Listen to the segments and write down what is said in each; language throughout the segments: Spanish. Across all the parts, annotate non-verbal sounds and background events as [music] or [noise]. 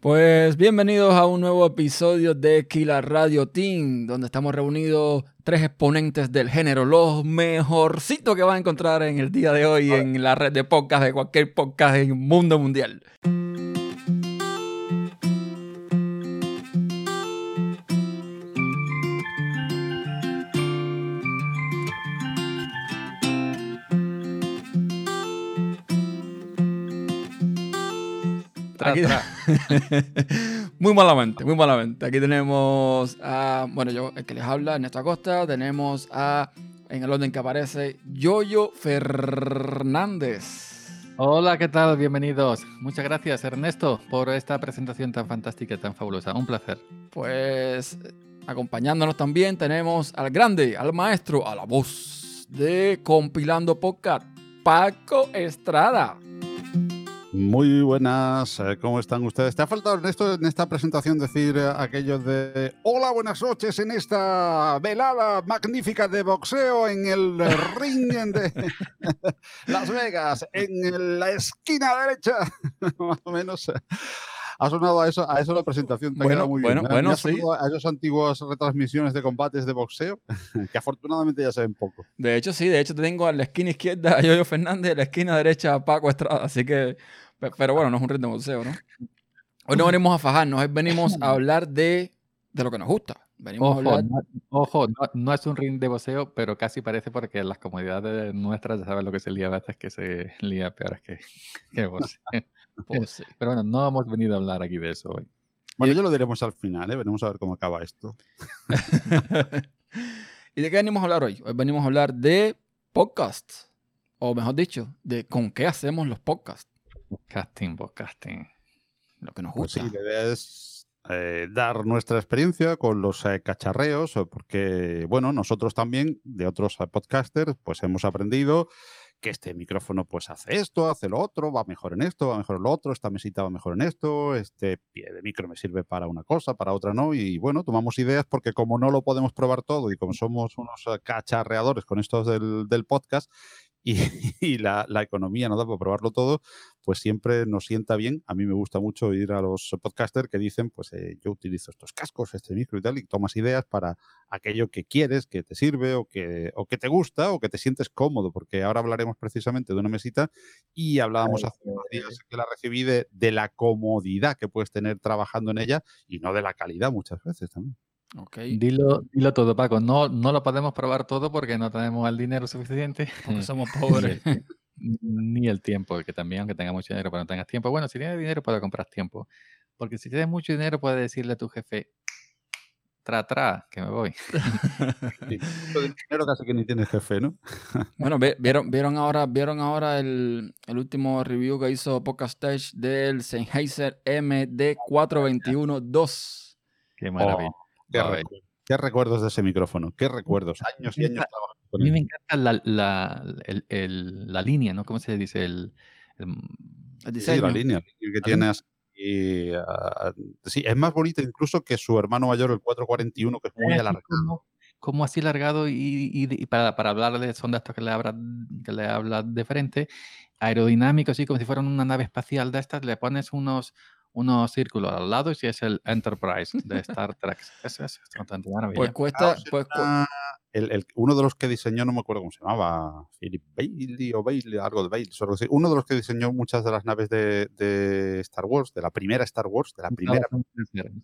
Pues bienvenidos a un nuevo episodio de Kila Radio Team, donde estamos reunidos tres exponentes del género, los mejorcitos que van a encontrar en el día de hoy en la red de podcast de cualquier podcast en el mundo mundial. Aquí- [laughs] muy malamente, muy malamente. Aquí tenemos a, bueno, yo, el que les habla, Ernesto Acosta. Tenemos a, en el orden que aparece, Yoyo Fernández. Hola, ¿qué tal? Bienvenidos. Muchas gracias, Ernesto, por esta presentación tan fantástica y tan fabulosa. Un placer. Pues acompañándonos también tenemos al grande, al maestro, a la voz de Compilando Podcast, Paco Estrada. Muy buenas, eh, ¿cómo están ustedes? ¿Te ha faltado Ernesto en esta presentación decir eh, aquello de Hola, buenas noches en esta velada magnífica de boxeo en el [laughs] ring de [laughs] Las Vegas, en la esquina derecha? [laughs] Más o menos. eh, Ha sonado a eso, a eso la presentación. Te Bueno, muy bueno, bien. Bueno, sí. A esas antiguas retransmisiones de combates de boxeo, que afortunadamente ya se ven poco. De hecho, sí, de hecho tengo a la esquina izquierda a Yoyo Fernández, a la esquina derecha a Paco Estrada, así que, pero bueno, no es un ring de boxeo, ¿no? Hoy no venimos a fajarnos, hoy venimos a hablar de, de lo que nos gusta. Venimos a Ojo, hablar... no, ojo, no, no es un ring de boxeo, pero casi parece porque las comunidades nuestras ya sabes lo que se lía a veces, que se lía peor que, que boxeo. [laughs] Pues. Pero bueno, no hemos venido a hablar aquí de eso hoy. Bueno, ya lo diremos al final, ¿eh? veremos a ver cómo acaba esto. [laughs] ¿Y de qué venimos a hablar hoy? Hoy venimos a hablar de podcasts, o mejor dicho, de con qué hacemos los podcasts, Podcasting, podcasting. lo que nos Pues gusta. sí, la idea es eh, dar nuestra experiencia con los eh, cacharreos, eh, porque, bueno, nosotros también, de otros eh, podcasters, pues hemos aprendido que este micrófono pues hace esto, hace lo otro, va mejor en esto, va mejor en lo otro, esta mesita va mejor en esto, este pie de micro me sirve para una cosa, para otra no, y bueno, tomamos ideas porque como no lo podemos probar todo y como somos unos cacharreadores con estos del, del podcast y, [laughs] y la, la economía no da para probarlo todo, pues siempre nos sienta bien. A mí me gusta mucho ir a los podcasters que dicen, pues eh, yo utilizo estos cascos, este micro y tal, y tomas ideas para aquello que quieres, que te sirve o que, o que te gusta o que te sientes cómodo, porque ahora hablaremos precisamente de una mesita y hablábamos hace unos días que la recibí de, de la comodidad que puedes tener trabajando en ella y no de la calidad muchas veces también. Dilo, dilo todo, Paco. No, no lo podemos probar todo porque no tenemos el dinero suficiente. [laughs] Porque somos [laughs] pobres. Ni el tiempo, que también, aunque tengas mucho dinero, pero no tengas tiempo. Bueno, si tienes dinero, puedes comprar tiempo. Porque si tienes mucho dinero, puedes decirle a tu jefe, tra, tra, que me voy. [laughs] Sí, dinero casi que ni tienes jefe, ¿no? Bueno, vieron, vieron ahora, vieron ahora el, el último review que hizo Podcast Stage del Sennheiser MD421-2. Qué maravilla. Qué, Maravilla. recu- qué recuerdos de ese micrófono, qué recuerdos, años y años trabajando A con mí él. me encanta la, la, el- el- la línea, ¿no? ¿Cómo se dice? El, el- El Sí, la línea que tienes. Y, ah, sí, es más bonita incluso que su hermano mayor, el 441, que es muy alargado. como, así largado y, y y para, para hablarle son de estos que le habla, que le habla de frente, aerodinámico, así como si fueran una nave espacial de estas, le pones unos, unos círculos al lado y si es el Enterprise de Star Trek. Eso es bastante maravilla. Pues cuesta, en pues, cu- el- el- uno de los que diseñó, no me acuerdo cómo se llamaba, Philip Bailey o Bailey, algo de Bailey, o algo así. Uno de los que diseñó muchas de las naves de, de Star Wars, de la primera Star Wars, de la primera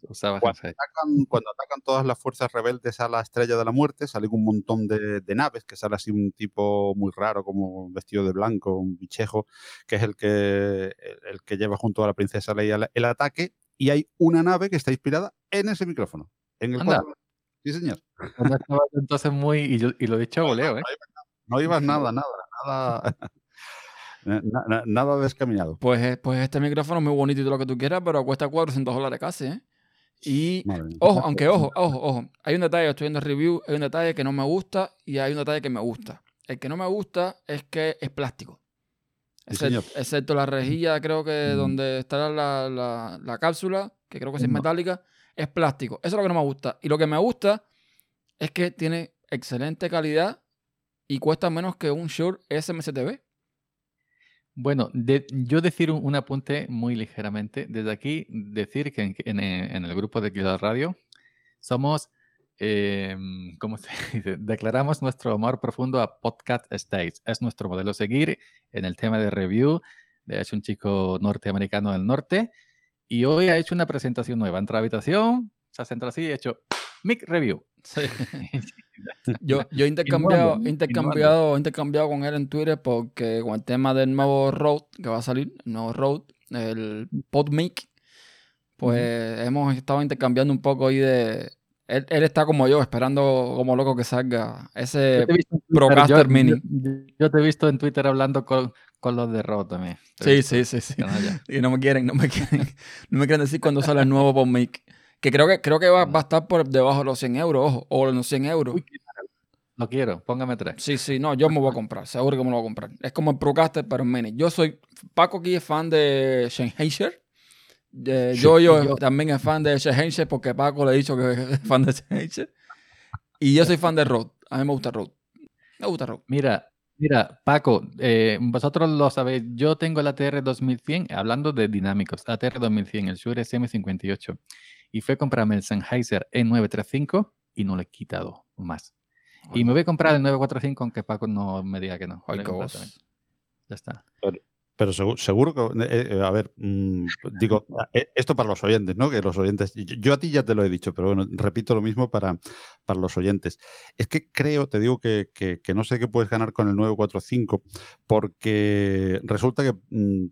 Usaba Cuando atacan, cuando atacan todas las fuerzas rebeldes a la estrella de la muerte, salen un montón de, de naves, que sale así un tipo muy raro, como vestido de blanco, un bichejo, que es el que, el, que lleva junto a la princesa Leia el, el ataque, y hay una nave que está inspirada en ese micrófono, en el cuadro. Sí, señor. No Entonces muy, y, yo- y lo he dicho a voleo, ¿eh? No ibas [laughs] nada, nada, nada, na- na- nada descaminado. pues, eh, pues este micrófono es muy bonito y todo lo que tú quieras, pero cuesta 400 dólares casi, ¿eh? Y, Madre ojo, aunque ojo, ojo, ojo. Hay un detalle, estoy viendo el review, hay un detalle que no me gusta y hay un detalle que me gusta. El que no me gusta es que es plástico. Sí, excepto la rejilla, creo que Mm. donde está la, la- la cápsula, que creo que sí es No. metálica, es plástico. Eso es lo que no me gusta. Y lo que me gusta es que tiene excelente calidad y cuesta menos que un Shure SMCTV. Bueno, yo decir un, apunte muy ligeramente. Desde aquí, decir que en, el grupo de Kilo Radio somos, em, ¿cómo se [laughs] dice? Declaramos nuestro amor profundo a Podcast States. Es nuestro modelo seguir en el tema de review. Es un chico norteamericano del norte. Y hoy ha hecho una presentación nueva. Entra a habitación, se sentado así y ha hecho Mic Review. [laughs] yo, yo he intercambiado, intercambiado, intercambiado con él en Twitter porque con el tema del nuevo Road que va a salir, el nuevo Road, el PodMic, pues hemos estado intercambiando un poco ahí de. Él, está como yo, esperando como loco que salga ese Procaster Mini. Yo, te he visto en Twitter hablando con, con los de Road también. Sí, sí, sí, sí. Y no me quieren, no me quieren, [laughs] no me quieren decir cuándo sale el nuevo PodMic. Que creo que, creo que va, a estar por debajo de los 100 euros, ojo, o los 100 euros. no quiero, póngame tres. Sí, sí, no, yo me voy a comprar, seguro que me lo voy a comprar. Es como el Procaster, pero en mini. Yo soy, Paco aquí es fan de Sennheiser. yo, yo, también es fan de Sennheiser porque Paco le ha dicho que [laughs] es fan de Sennheiser. Y yo soy fan de Rode. A mí me gusta Rode. Me gusta Rode. Mira, Mira, Paco, eh, vosotros lo sabéis, yo tengo el ATR 2100, hablando de dinámicos, ATR 2100, el Shure SM58 y fue a comprarme el Sennheiser E935 y no le he quitado más. Y me voy a comprar el 945 aunque Paco no me diga que no. ya está. Pero, seguro, que, eh, eh, a ver, mm, digo, [laughs] eh, esto para los oyentes, ¿no? Que los oyentes, yo, a ti ya te lo he dicho, pero bueno, repito lo mismo para, para los oyentes. Es que creo, te digo que, que, no sé qué puedes ganar con el 945, porque resulta que mm,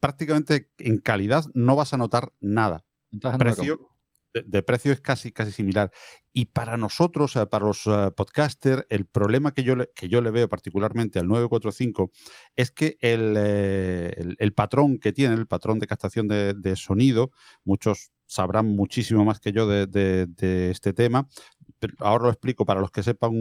prácticamente en calidad no vas a notar nada. Entonces, Precio, de, precio es casi, casi similar. Y para nosotros, para los uh, podcasters, el problema que yo, le, que yo le veo particularmente al 945 es que eh, el, el, patrón que tiene, el patrón de captación de, sonido, muchos sabrán muchísimo más que yo de este tema, ahora lo explico para los que sepan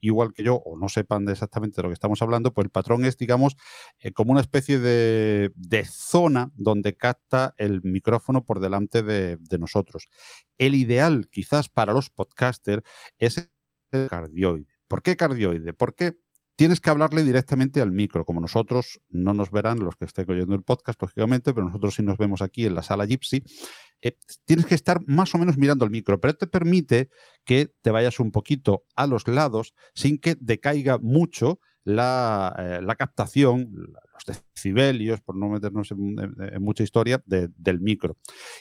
igual que yo o no sepan de exactamente de lo que estamos hablando, pues el patrón es, digamos, eh, como una especie de, zona donde capta el micrófono por delante de, nosotros. El ideal, quizás para los podcasters, es el cardioide. ¿Por qué cardioide? Porque tienes que hablarle directamente al micro. Como nosotros no nos verán los que estén oyendo el podcast, lógicamente, pero nosotros sí nos vemos aquí en la sala Gypsy. Eh, tienes que estar más o menos mirando el micro, pero te permite que te vayas un poquito a los lados sin que decaiga mucho la, eh, captación, los decibelios, por no meternos en, mucha historia, del micro.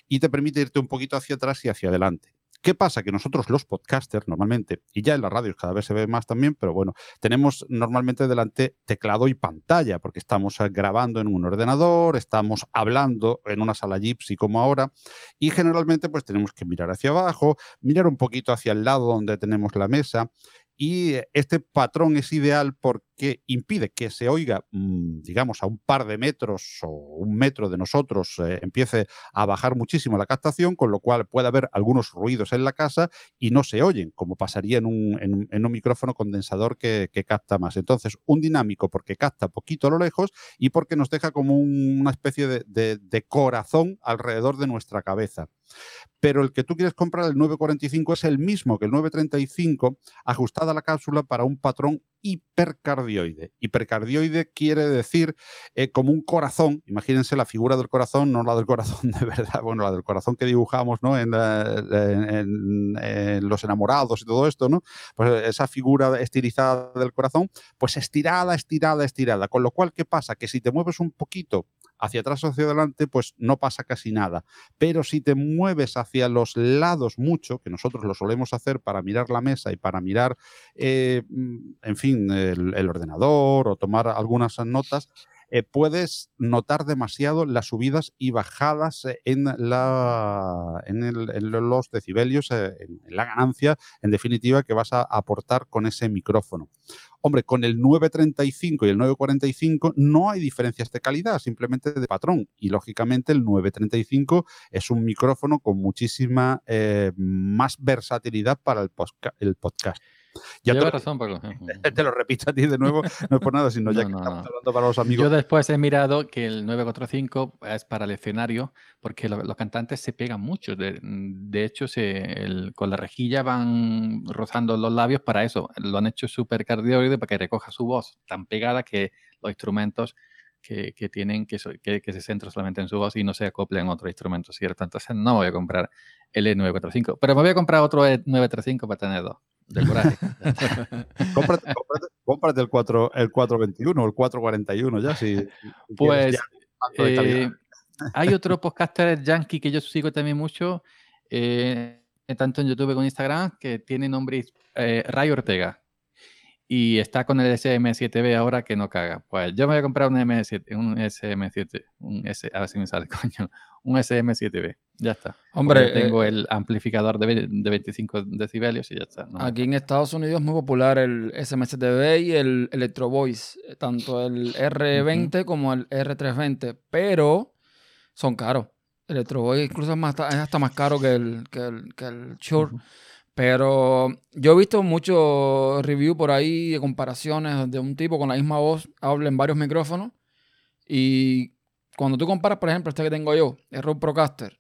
Y te permite irte un poquito hacia atrás y hacia adelante. ¿Qué pasa? Que nosotros los podcasters normalmente, y ya en las radios cada vez se ve más también, pero bueno, tenemos normalmente delante teclado y pantalla, porque estamos eh, grabando en un ordenador, estamos hablando en una sala Gypsy como ahora, y generalmente pues tenemos que mirar hacia abajo, mirar un poquito hacia el lado donde tenemos la mesa, y este patrón es ideal porque impide que se oiga, mm, digamos, a un par de metros o un metro de nosotros, eh, empiece a bajar muchísimo la captación, con lo cual puede haber algunos ruidos en la casa y no se oyen, como pasaría en un, micrófono condensador que, capta más. Entonces, un dinámico porque capta poquito a lo lejos y porque nos deja como una especie de corazón alrededor de nuestra cabeza pero el que tú quieres comprar, el 945, es el mismo que el 935, ajustada la cápsula para un patrón hipercardioide. Hipercardioide quiere decir eh, como un corazón, imagínense la figura del corazón, no la del corazón [laughs] de verdad, bueno, la del corazón que dibujamos ¿no? en, los enamorados y todo esto, ¿no? Pues esa figura estilizada del corazón, pues estirada, estirada, estirada. Con lo cual, ¿qué pasa? Que si te mueves un poquito hacia atrás o hacia adelante, pues no pasa casi nada. Pero si te mueves hacia los lados mucho, que nosotros lo solemos hacer para mirar la mesa y para mirar, eh, mm, en fin, el, ordenador o tomar algunas notas, eh, puedes notar demasiado las subidas y bajadas en, la, en, los decibelios, eh, en la ganancia, en definitiva, que vas a aportar con ese micrófono. Hombre, con el 935 y el 945 no hay diferencias de calidad, simplemente de patrón. Y lógicamente el 935 es un micrófono con muchísima eh, más versatilidad para el, el podcast. Ya te, razón, [laughs] [laughs] Te lo repito a ti de nuevo, no es por nada, sino ya que estamos hablando para los amigos. Yo después he mirado que el 945 es para el escenario, porque los cantantes se pegan mucho. De, hecho, con la rejilla van rozando los labios para eso. Lo han hecho súper cardioide para que recoja su voz tan pegada que los instrumentos que, que tienen que, que, que, se centran solamente en su voz y no se acoplen a otro instrumento, ¿cierto? Entonces no voy a comprar el E945, pero me voy a comprar otro E935 para tener dos. De coraje. [laughs] cómprate, cómprate, el, 4, el 421 o el 441 ya, si, [laughs] Pues ya, eh, hay otro podcaster yankee que yo sigo también mucho, eh, tanto en YouTube como en Instagram, que tiene nombre eh, Ray Ortega y está con el SM7B ahora que no caga. Pues yo me voy a comprar un, M7, un SM7, un S, a ver si me sale, [laughs] coño, un SM7B. Ya está. Hombre, tengo eh, el amplificador de, de, 25 decibelios y ya está. No aquí en Estados Unidos es muy popular el SM7B y el Electro Voice, eh, tanto el R20 como el R320, pero son caros. El Electro Voice incluso es, más, es hasta más caro que el, que el, que el Shure. Pero yo he visto muchos reviews por ahí de comparaciones de un tipo con la misma voz, habla en varios micrófonos. Y cuando tú comparas, por ejemplo, este que tengo yo, el Rode Procaster,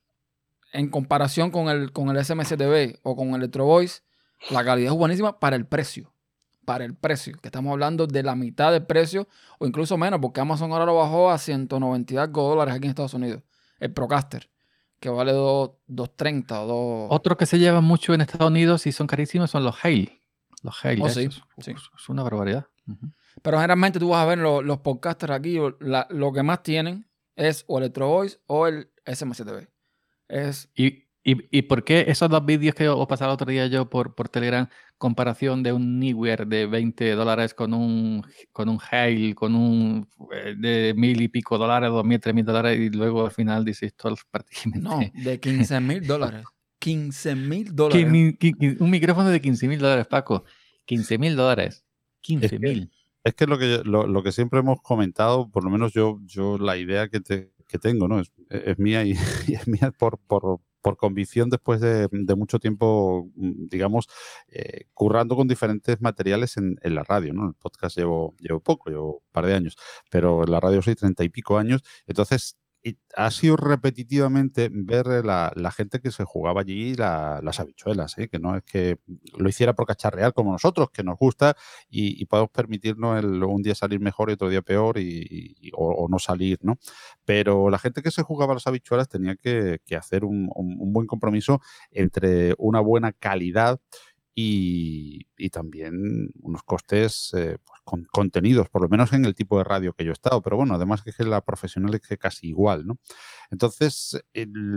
en comparación con el, con el SM7B o con el Electro Voice, la calidad es buenísima para el precio. Para el precio, que estamos hablando de la mitad del precio o incluso menos, porque Amazon ahora lo bajó a 190 dólares aquí en Estados Unidos. El Procaster que vale 2.30 o 2... Otro que se lleva mucho en Estados Unidos y son carísimos son los Hale. Los Hale. Oh, sí, Es una barbaridad. Pero generalmente tú vas a ver los, podcasters aquí, lo que más tienen es o Electro Voice o el SM7B. Es... ¿Y, y, y por qué esos dos vídeos que os pasaron el otro día yo por, por Telegram comparación de un Newer de 20 dólares con un, con un Hale, con un eh, de mil y pico dólares, dos mil, tres mil dólares, y luego al final dices todos [laughs] prácticamente. No, de 15 mil dólares. 15 mil [laughs] dólares. Un micrófono de 15 mil dólares, Paco. 15 mil dólares. 15 mil. Es que, lo que lo, lo, que siempre hemos comentado, por lo menos yo, yo la idea que, te, que tengo, ¿no? Es, es mía y, [laughs] y, es mía por, por, por convicción después de, mucho tiempo, mm, digamos, eh, currando con diferentes materiales en, la radio, ¿no? En el podcast llevo, llevo poco, llevo un par de años, pero en la radio soy treinta y pico años, entonces ha sido repetitivamente ver la, gente que se jugaba allí las habichuelas, ¿eh? que no es que lo hiciera por cacharrear como nosotros, que nos gusta y, podemos permitirnos el, un día salir mejor y otro día peor y, o, no salir, ¿no? Pero la gente que se jugaba las habichuelas tenía que, hacer un, buen compromiso entre una buena calidad y, también unos costes eh, pues, contenidos, por lo menos en el tipo de radio que yo he estado. Pero bueno, además que la profesional es que casi igual, ¿no? Entonces,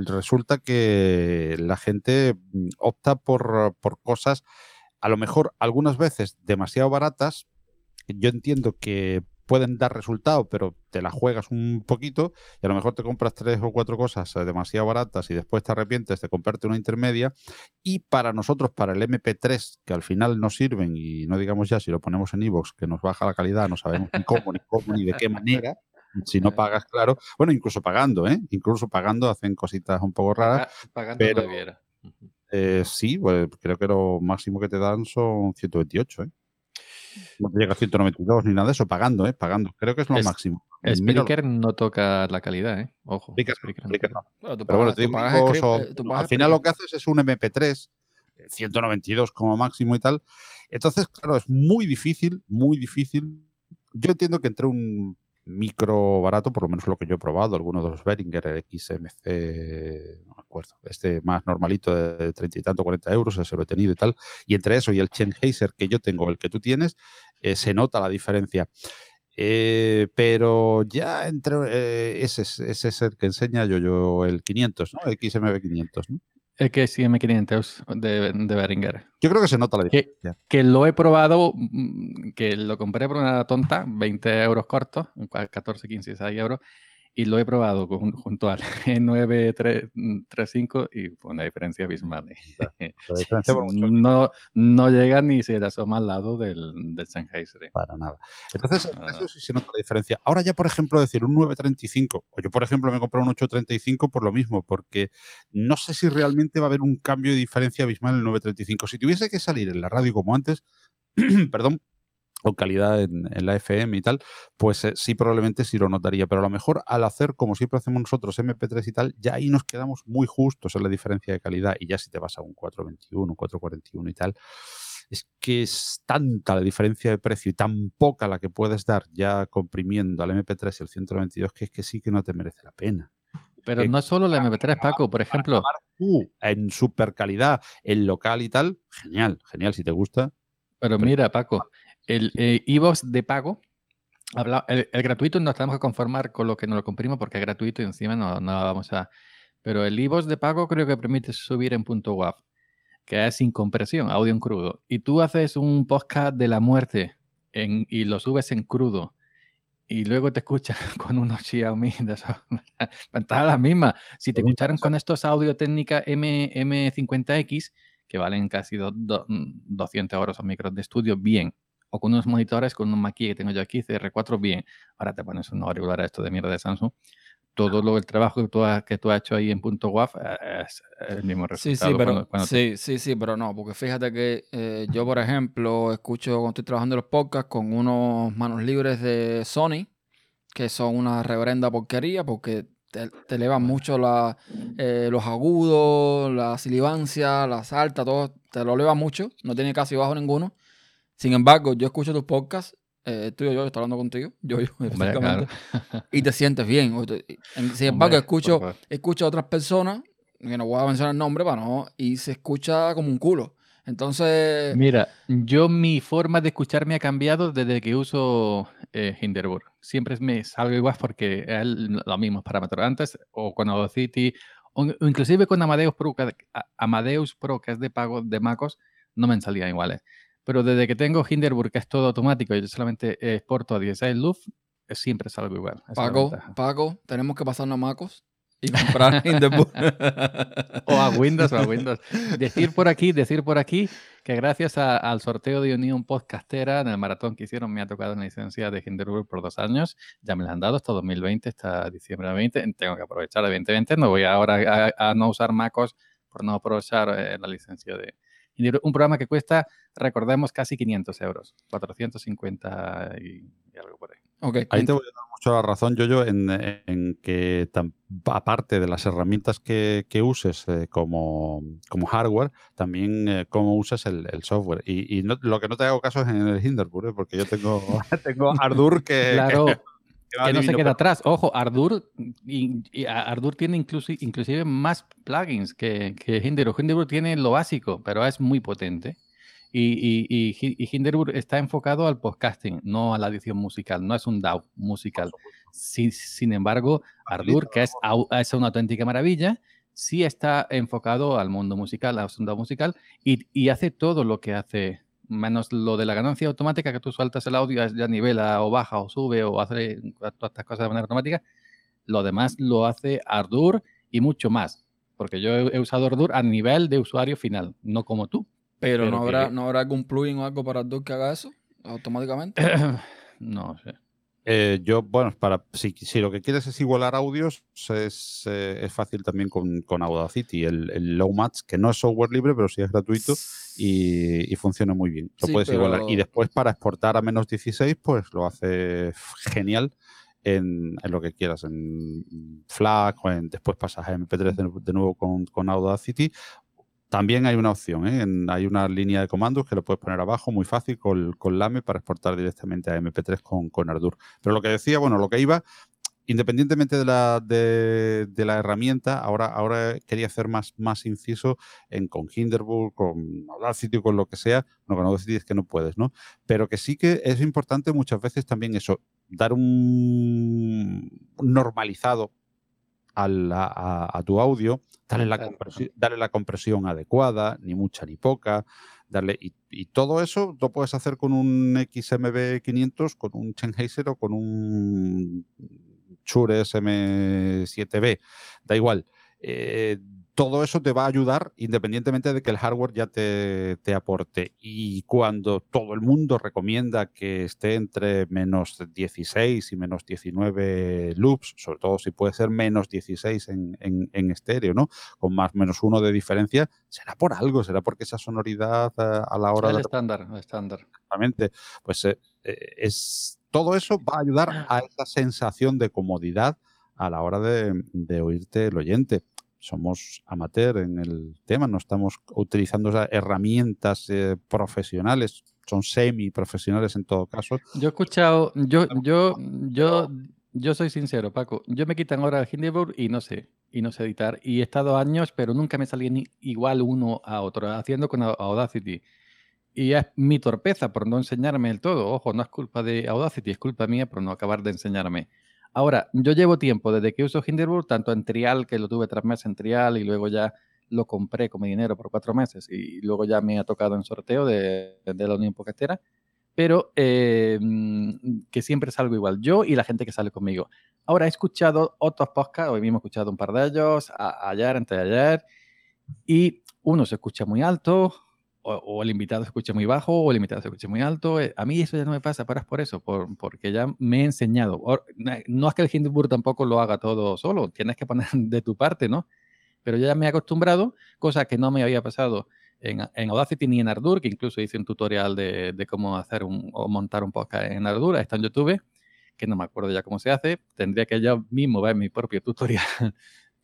resulta que la gente mm, opta por, por cosas, a lo mejor algunas veces demasiado baratas. Yo entiendo que pueden dar resultado, pero te la juegas un poquito y a lo mejor te compras tres o cuatro cosas eh, demasiado baratas y después te arrepientes de comprarte una intermedia. Y para nosotros, para el MP3, que al final no sirven y no digamos ya si lo ponemos en iVoox, que nos baja la calidad, no sabemos ni cómo, ni cómo, ni de qué manera. Si no pagas, claro. Bueno, incluso pagando, ¿eh? Incluso pagando hacen cositas un poco raras. Pagando pero, eh, sí, pues creo que lo máximo que te dan son 128, ¿eh? No te llega a 192 ni nada de eso, pagando, ¿eh? Pagando. Creo que es lo es, máximo. Spreaker no toca la calidad, ¿eh? Ojo. Spreaker, no. Pero bueno, te digo, al final lo que haces es un MP3, 192 como máximo y tal. Entonces, claro, es muy difícil, muy difícil. Yo entiendo que entre un micro barato, por lo menos lo que yo he probado, alguno de los Behringer XMC, no me acuerdo, este más normalito de treinta y tanto, 40 euros, ese lo he tenido y tal, y entre eso y el Sennheiser que yo tengo, el que tú tienes, eh, se nota la diferencia. Eh, pero ya entre eh, ese, ese es el que enseña yo, yo el 500, ¿no? XMB 500, ¿no? XM500 de, de Behringer. Yo creo que se nota la diferencia. Que, que, lo he probado, mm, que lo compré por una tonta, 20 euros cortos, 14, 15, 16 euros, y lo he probado junto al [laughs] G935 y fue una diferencia abismal. [laughs] no, no llega ni se asoma al lado del, del Sennheiser. Para nada. Entonces, eso sí se nota la diferencia. Ahora ya, por ejemplo, decir un 935, o yo, por ejemplo, me compré un 835 por lo mismo, porque no sé si realmente va a haber un cambio de diferencia abismal en el 935. Si tuviese que salir en la radio como antes, [clears throat] perdón, o calidad en, la FM y tal, pues eh, sí probablemente sí lo notaría, pero a lo mejor al hacer como siempre hacemos nosotros MP3 y tal, ya ahí nos quedamos muy justos en la diferencia de calidad y ya si te vas a un 421, un 441 y tal, es que es tanta la diferencia de precio y tan poca la que puedes dar ya comprimiendo al MP3 y el 192 que es que sí que no te merece la pena. Pero no solo la MP3, Paco, por ejemplo. en super calidad, en local y tal, genial, genial si te gusta. Pero mira, Paco, el eh, de pago, el, gratuito nos tenemos que conformar con lo que nos lo comprimo porque es gratuito y encima no, no vamos a. Pero el iVoox de pago creo que permite subir en punto .wav, que es sin compresión, audio en crudo. Y tú haces un podcast de la muerte y lo subes en crudo y luego te escuchan [laughs] con unos Xiaomi de esas las [laughs] mismas. Si te escucharon con estos audio técnica M, M50X, que valen casi 200 mm, euros a micros de estudio, bien. O con unos monitores, con un Maki que tengo yo aquí, CR4, bien. Ahora te pones un auricular a esto de mierda de Samsung. Todo lo, el trabajo que tú, has, que tú has hecho ahí en punto WAF eh, es el mismo resultado. Sí, sí, pero, sí, sí, sí, pero no, porque fíjate que eh, yo, por ejemplo, escucho cuando estoy trabajando en los podcasts con unos manos libres de Sony, que son una reverenda porquería, porque te, elevan mucho la, eh, los agudos, la silivancia, la salta, todo, te lo eleva mucho, no tiene casi bajo ninguno. Sin embargo, yo escucho tus podcasts, eh, tú y yo, estoy hablando contigo, yo, yo, y te sientes bien. Sin embargo, escucho, escucho a otras personas, que no voy a mencionar el nombre, para no, y se escucha como un culo. Entonces. Mira, yo mi forma de escuchar me ha cambiado desde que uso eh, Hinderburg. Siempre me salgo igual porque es los mismos parámetros. Antes, o con Audacity, o inclusive con Amadeus Pro, Amadeus Pro, que es de pago de MacOS, no me salían iguales. Pero desde que tengo Hinderburg, que es todo automático, yo solamente exporto a 16 luz, siempre salgo igual. Paco, Paco, tenemos que pasarnos a MacOS y comprar [laughs] Hinderburg. o a Windows o a Windows. Decir por aquí, decir por aquí que gracias al sorteo de Unión Podcastera en el maratón que hicieron me ha tocado una licencia de Hinderburg por dos años. Ya me la han dado hasta 2020, hasta diciembre de 2020. Tengo que aprovechar, evidentemente. No voy ahora a, no usar MacOS por no aprovechar eh, la licencia de. Un programa que cuesta, recordemos, casi 500 euros. 450 y, y algo por ahí. Okay. Ahí te voy a dar mucho la razón, yo en, en que aparte de las herramientas que, uses eh, como, hardware, también eh, cómo usas el, software. Y, lo que no te hago caso es en el Hinderburg, ¿eh? porque yo tengo, [laughs] tengo que... Claro. Que, no se queda atrás. Ojo, Ardour, y, Ardour tiene inclusive, inclusive más plugins que, que Hinderburg. Hinderburg tiene lo básico, pero es muy potente. Y, y, y, Hinderburg está enfocado al podcasting, no a la edición musical, no es un DAW musical. sin embargo, Ardour, que es, es, una auténtica maravilla, sí está enfocado al mundo musical, al DAW musical, y, hace todo lo que hace, menos lo de la ganancia automática, que tú sueltas el audio, ya nivela o baja o sube o hace todas estas cosas de manera automática. Lo demás lo hace Ardour y mucho más, porque yo he usado Ardour a nivel de usuario final, no como tú. Pero, no, habrá, ¿no habrá algún plugin o algo para Ardour que haga eso automáticamente? [clears throat] no sé. Eh, yo, bueno, para si, si, lo que quieres es igualar audios, es, eh, es fácil también con, con Audacity, el, el, Low Match, que no es software libre, pero sí es gratuito y, y funciona muy bien. Lo puedes igualar. Y después para exportar a menos 16, pues lo hace genial. En, en, lo que quieras, en FLAC, o en, después pasas a MP3 de, de nuevo con, con, Audacity, también hay una opción, ¿eh? hay una línea de comandos que lo puedes poner abajo muy fácil con, con LAME para exportar directamente a MP3 con, con Ardour. Pero lo que decía, bueno, lo que iba, independientemente de la, de, la herramienta, ahora, ahora quería hacer más, más inciso en con Hinderburg, con Audacity, con lo que sea. No, con Audacity es que no puedes, ¿no? Pero que sí que es importante muchas veces también eso, dar un normalizado a, tu audio, darle la, compresión, darle la compresión adecuada, ni mucha ni poca, darle y, todo eso lo puedes hacer con un XMB 500, con un Sennheiser o con un Shure SM7B, da igual. Eh, todo eso te va a ayudar independientemente de que el hardware ya te, aporte. Y cuando todo el mundo recomienda que esté entre menos 16 y menos 19 loops, sobre todo si puede ser menos 16 en, en, estéreo, ¿no? Con más menos uno de diferencia, será por algo, será porque esa sonoridad eh, a, la hora el de... estándar, el estándar. Exactamente. Pues eh, es, todo eso va a ayudar a esa sensación de comodidad a la hora de, de oírte el oyente somos amateur en el tema, no estamos utilizando herramientas eh, profesionales, son semi profesionales en todo caso. Yo he escuchado, yo, yo, yo, yo soy sincero, Paco, yo me quitan ahora el Hindenburg y no sé, y no sé editar. Y he estado años, pero nunca me salía ni igual uno a otro, haciendo con Audacity. Y es mi torpeza por no enseñarme el todo. Ojo, no es culpa de Audacity, es culpa mía por no acabar de enseñarme. Ahora, yo llevo tiempo desde que uso Hinderburg, tanto en trial, que lo tuve tres meses en trial y luego ya lo compré con mi dinero por cuatro meses y luego ya me ha tocado en sorteo de, la Unión Podcastera, pero em, que siempre salgo igual, yo y la gente que sale conmigo. Ahora he escuchado otros podcasts, hoy mismo he escuchado un par de ellos, ayer, antes de ayer, y uno se escucha muy alto, o, el invitado se escucha muy bajo o el invitado se escucha muy alto. Eh, a mí eso ya no me pasa, pero es por eso, por, porque ya me he enseñado. No es que el Hindenburg tampoco lo haga todo solo, tienes que poner [laughs] de tu parte, ¿no? Pero ya me he acostumbrado, cosa que no me había pasado en, en Audacity ni en Ardour, que incluso hice un tutorial de, de, cómo hacer un, o montar un podcast en Ardour, está en YouTube, que no me acuerdo ya cómo se hace, tendría que yo mismo ver mi propio [laughs] tutorial,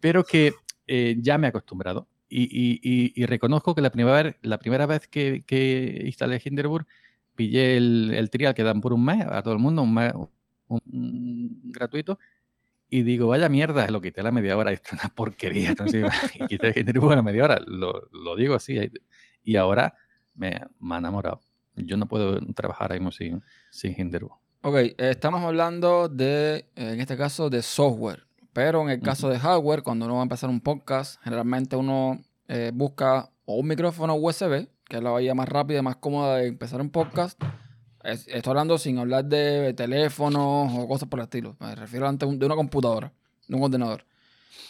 pero que eh, ya me he acostumbrado y, reconozco que la primera, la primera vez que, que instalé Hinderburg, pillé el, el, trial que dan por un mes a todo el mundo, un mes gratuito, y digo, vaya mierda, lo quité a la media hora, [laughs] esto es una porquería. Entonces, [laughs] y quité Hinderburg a la media hora, lo, lo digo así. Y ahora me, me ha enamorado. Yo no puedo trabajar ahí sin, sin Hinderburg. Ok, estamos hablando de, en este caso, de software. Pero en el caso de hardware, cuando uno va a empezar un podcast, generalmente uno eh, busca o un micrófono USB, que es la vía más rápida y más cómoda de empezar un podcast. estoy hablando sin hablar de teléfonos o cosas por el estilo. Me refiero a de una computadora, de un ordenador.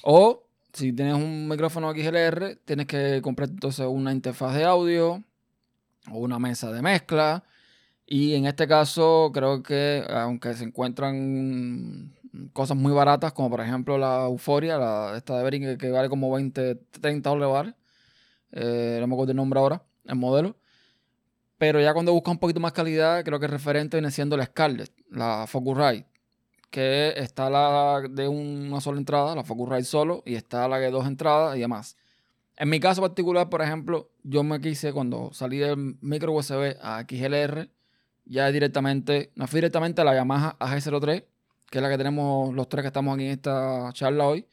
O si tienes un micrófono XLR, tienes que comprar entonces una interfaz de audio o una mesa de mezcla. Y en este caso, creo que aunque se encuentran cosas muy baratas, como por ejemplo la Euforia, la, esta de Bering, que, vale como 20, 30 dólares. Eh, no me acuerdo el nombre ahora, el modelo. Pero ya cuando buscas un poquito más calidad, creo que el referente viene siendo la Scarlett, la Focusrite. Que está la de una sola entrada, la Focusrite solo, y está la de dos entradas y demás. En mi caso particular, por ejemplo, yo me quise cuando salí del micro USB a XLR, ya directamente, no fui directamente a la Yamaha AG03, que es la que tenemos los tres que estamos aquí en esta charla hoy.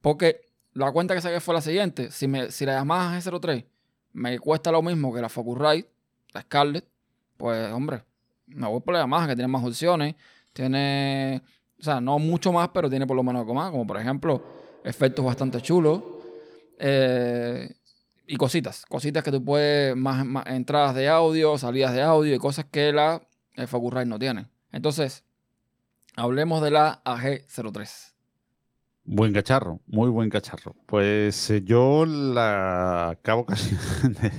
Porque la cuenta que saqué fue la siguiente. Si, me, si la Yamaha G03 me cuesta lo mismo que la Focusrite, la Scarlett, pues hombre, me voy por la Yamaha que tiene más opciones. Tiene, o sea, no mucho más, pero tiene por lo menos algo más. Como por ejemplo, efectos bastante chulos. Eh, y cositas, cositas que tú puedes, más, más, entradas de audio, salidas de audio y cosas que la Focusrite no tiene. Entonces, Hablemos de la AG03. Buen cacharro, muy buen cacharro. Pues eh, yo la acabo [laughs] casi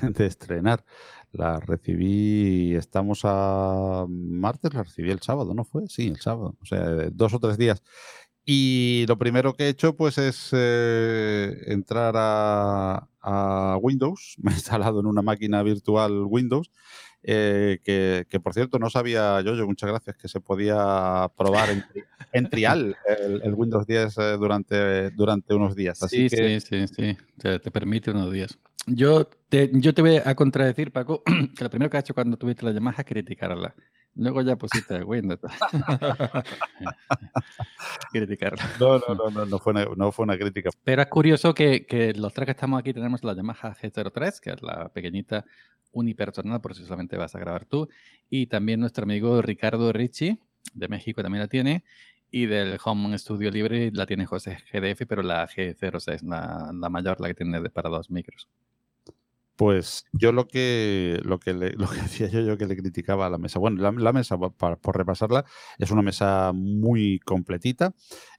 de, estrenar. La recibí, estamos a martes, la recibí el sábado, ¿no fue? Sí, el sábado, o sea, dos o tres días. Y lo primero que he hecho, pues, es eh, entrar a, a, Windows. [laughs] Me he instalado en una máquina virtual Windows eh, que, por cierto no sabía yo, yo muchas gracias, que se podía probar en, trial el, Windows 10 eh, durante, durante unos días. Así sí, sí, sí, sí, te, te, permite unos días. Yo te, yo te voy a contradecir, Paco, [clears throat] que lo primero que has hecho cuando tuviste la llamada es criticarla. Luego ya pusiste el Windows. [laughs] criticarla. No, no, no, no, fue una, no fue una crítica. Pero es curioso que, que, los tres que estamos aquí tenemos la Yamaha G03, que es la pequeñita unipersonal, por eso solamente vas a grabar tú. Y también nuestro amigo Ricardo Ricci, de México, también la tiene. Y del Home Studio Libre la tiene José GDF, pero la G06, la, la mayor, la que tiene para dos micros. Pues yo lo que, lo que, [laughs] lo que decía yo, yo que le criticaba a la mesa. Bueno, la, mesa, por repasarla, es una mesa muy completita.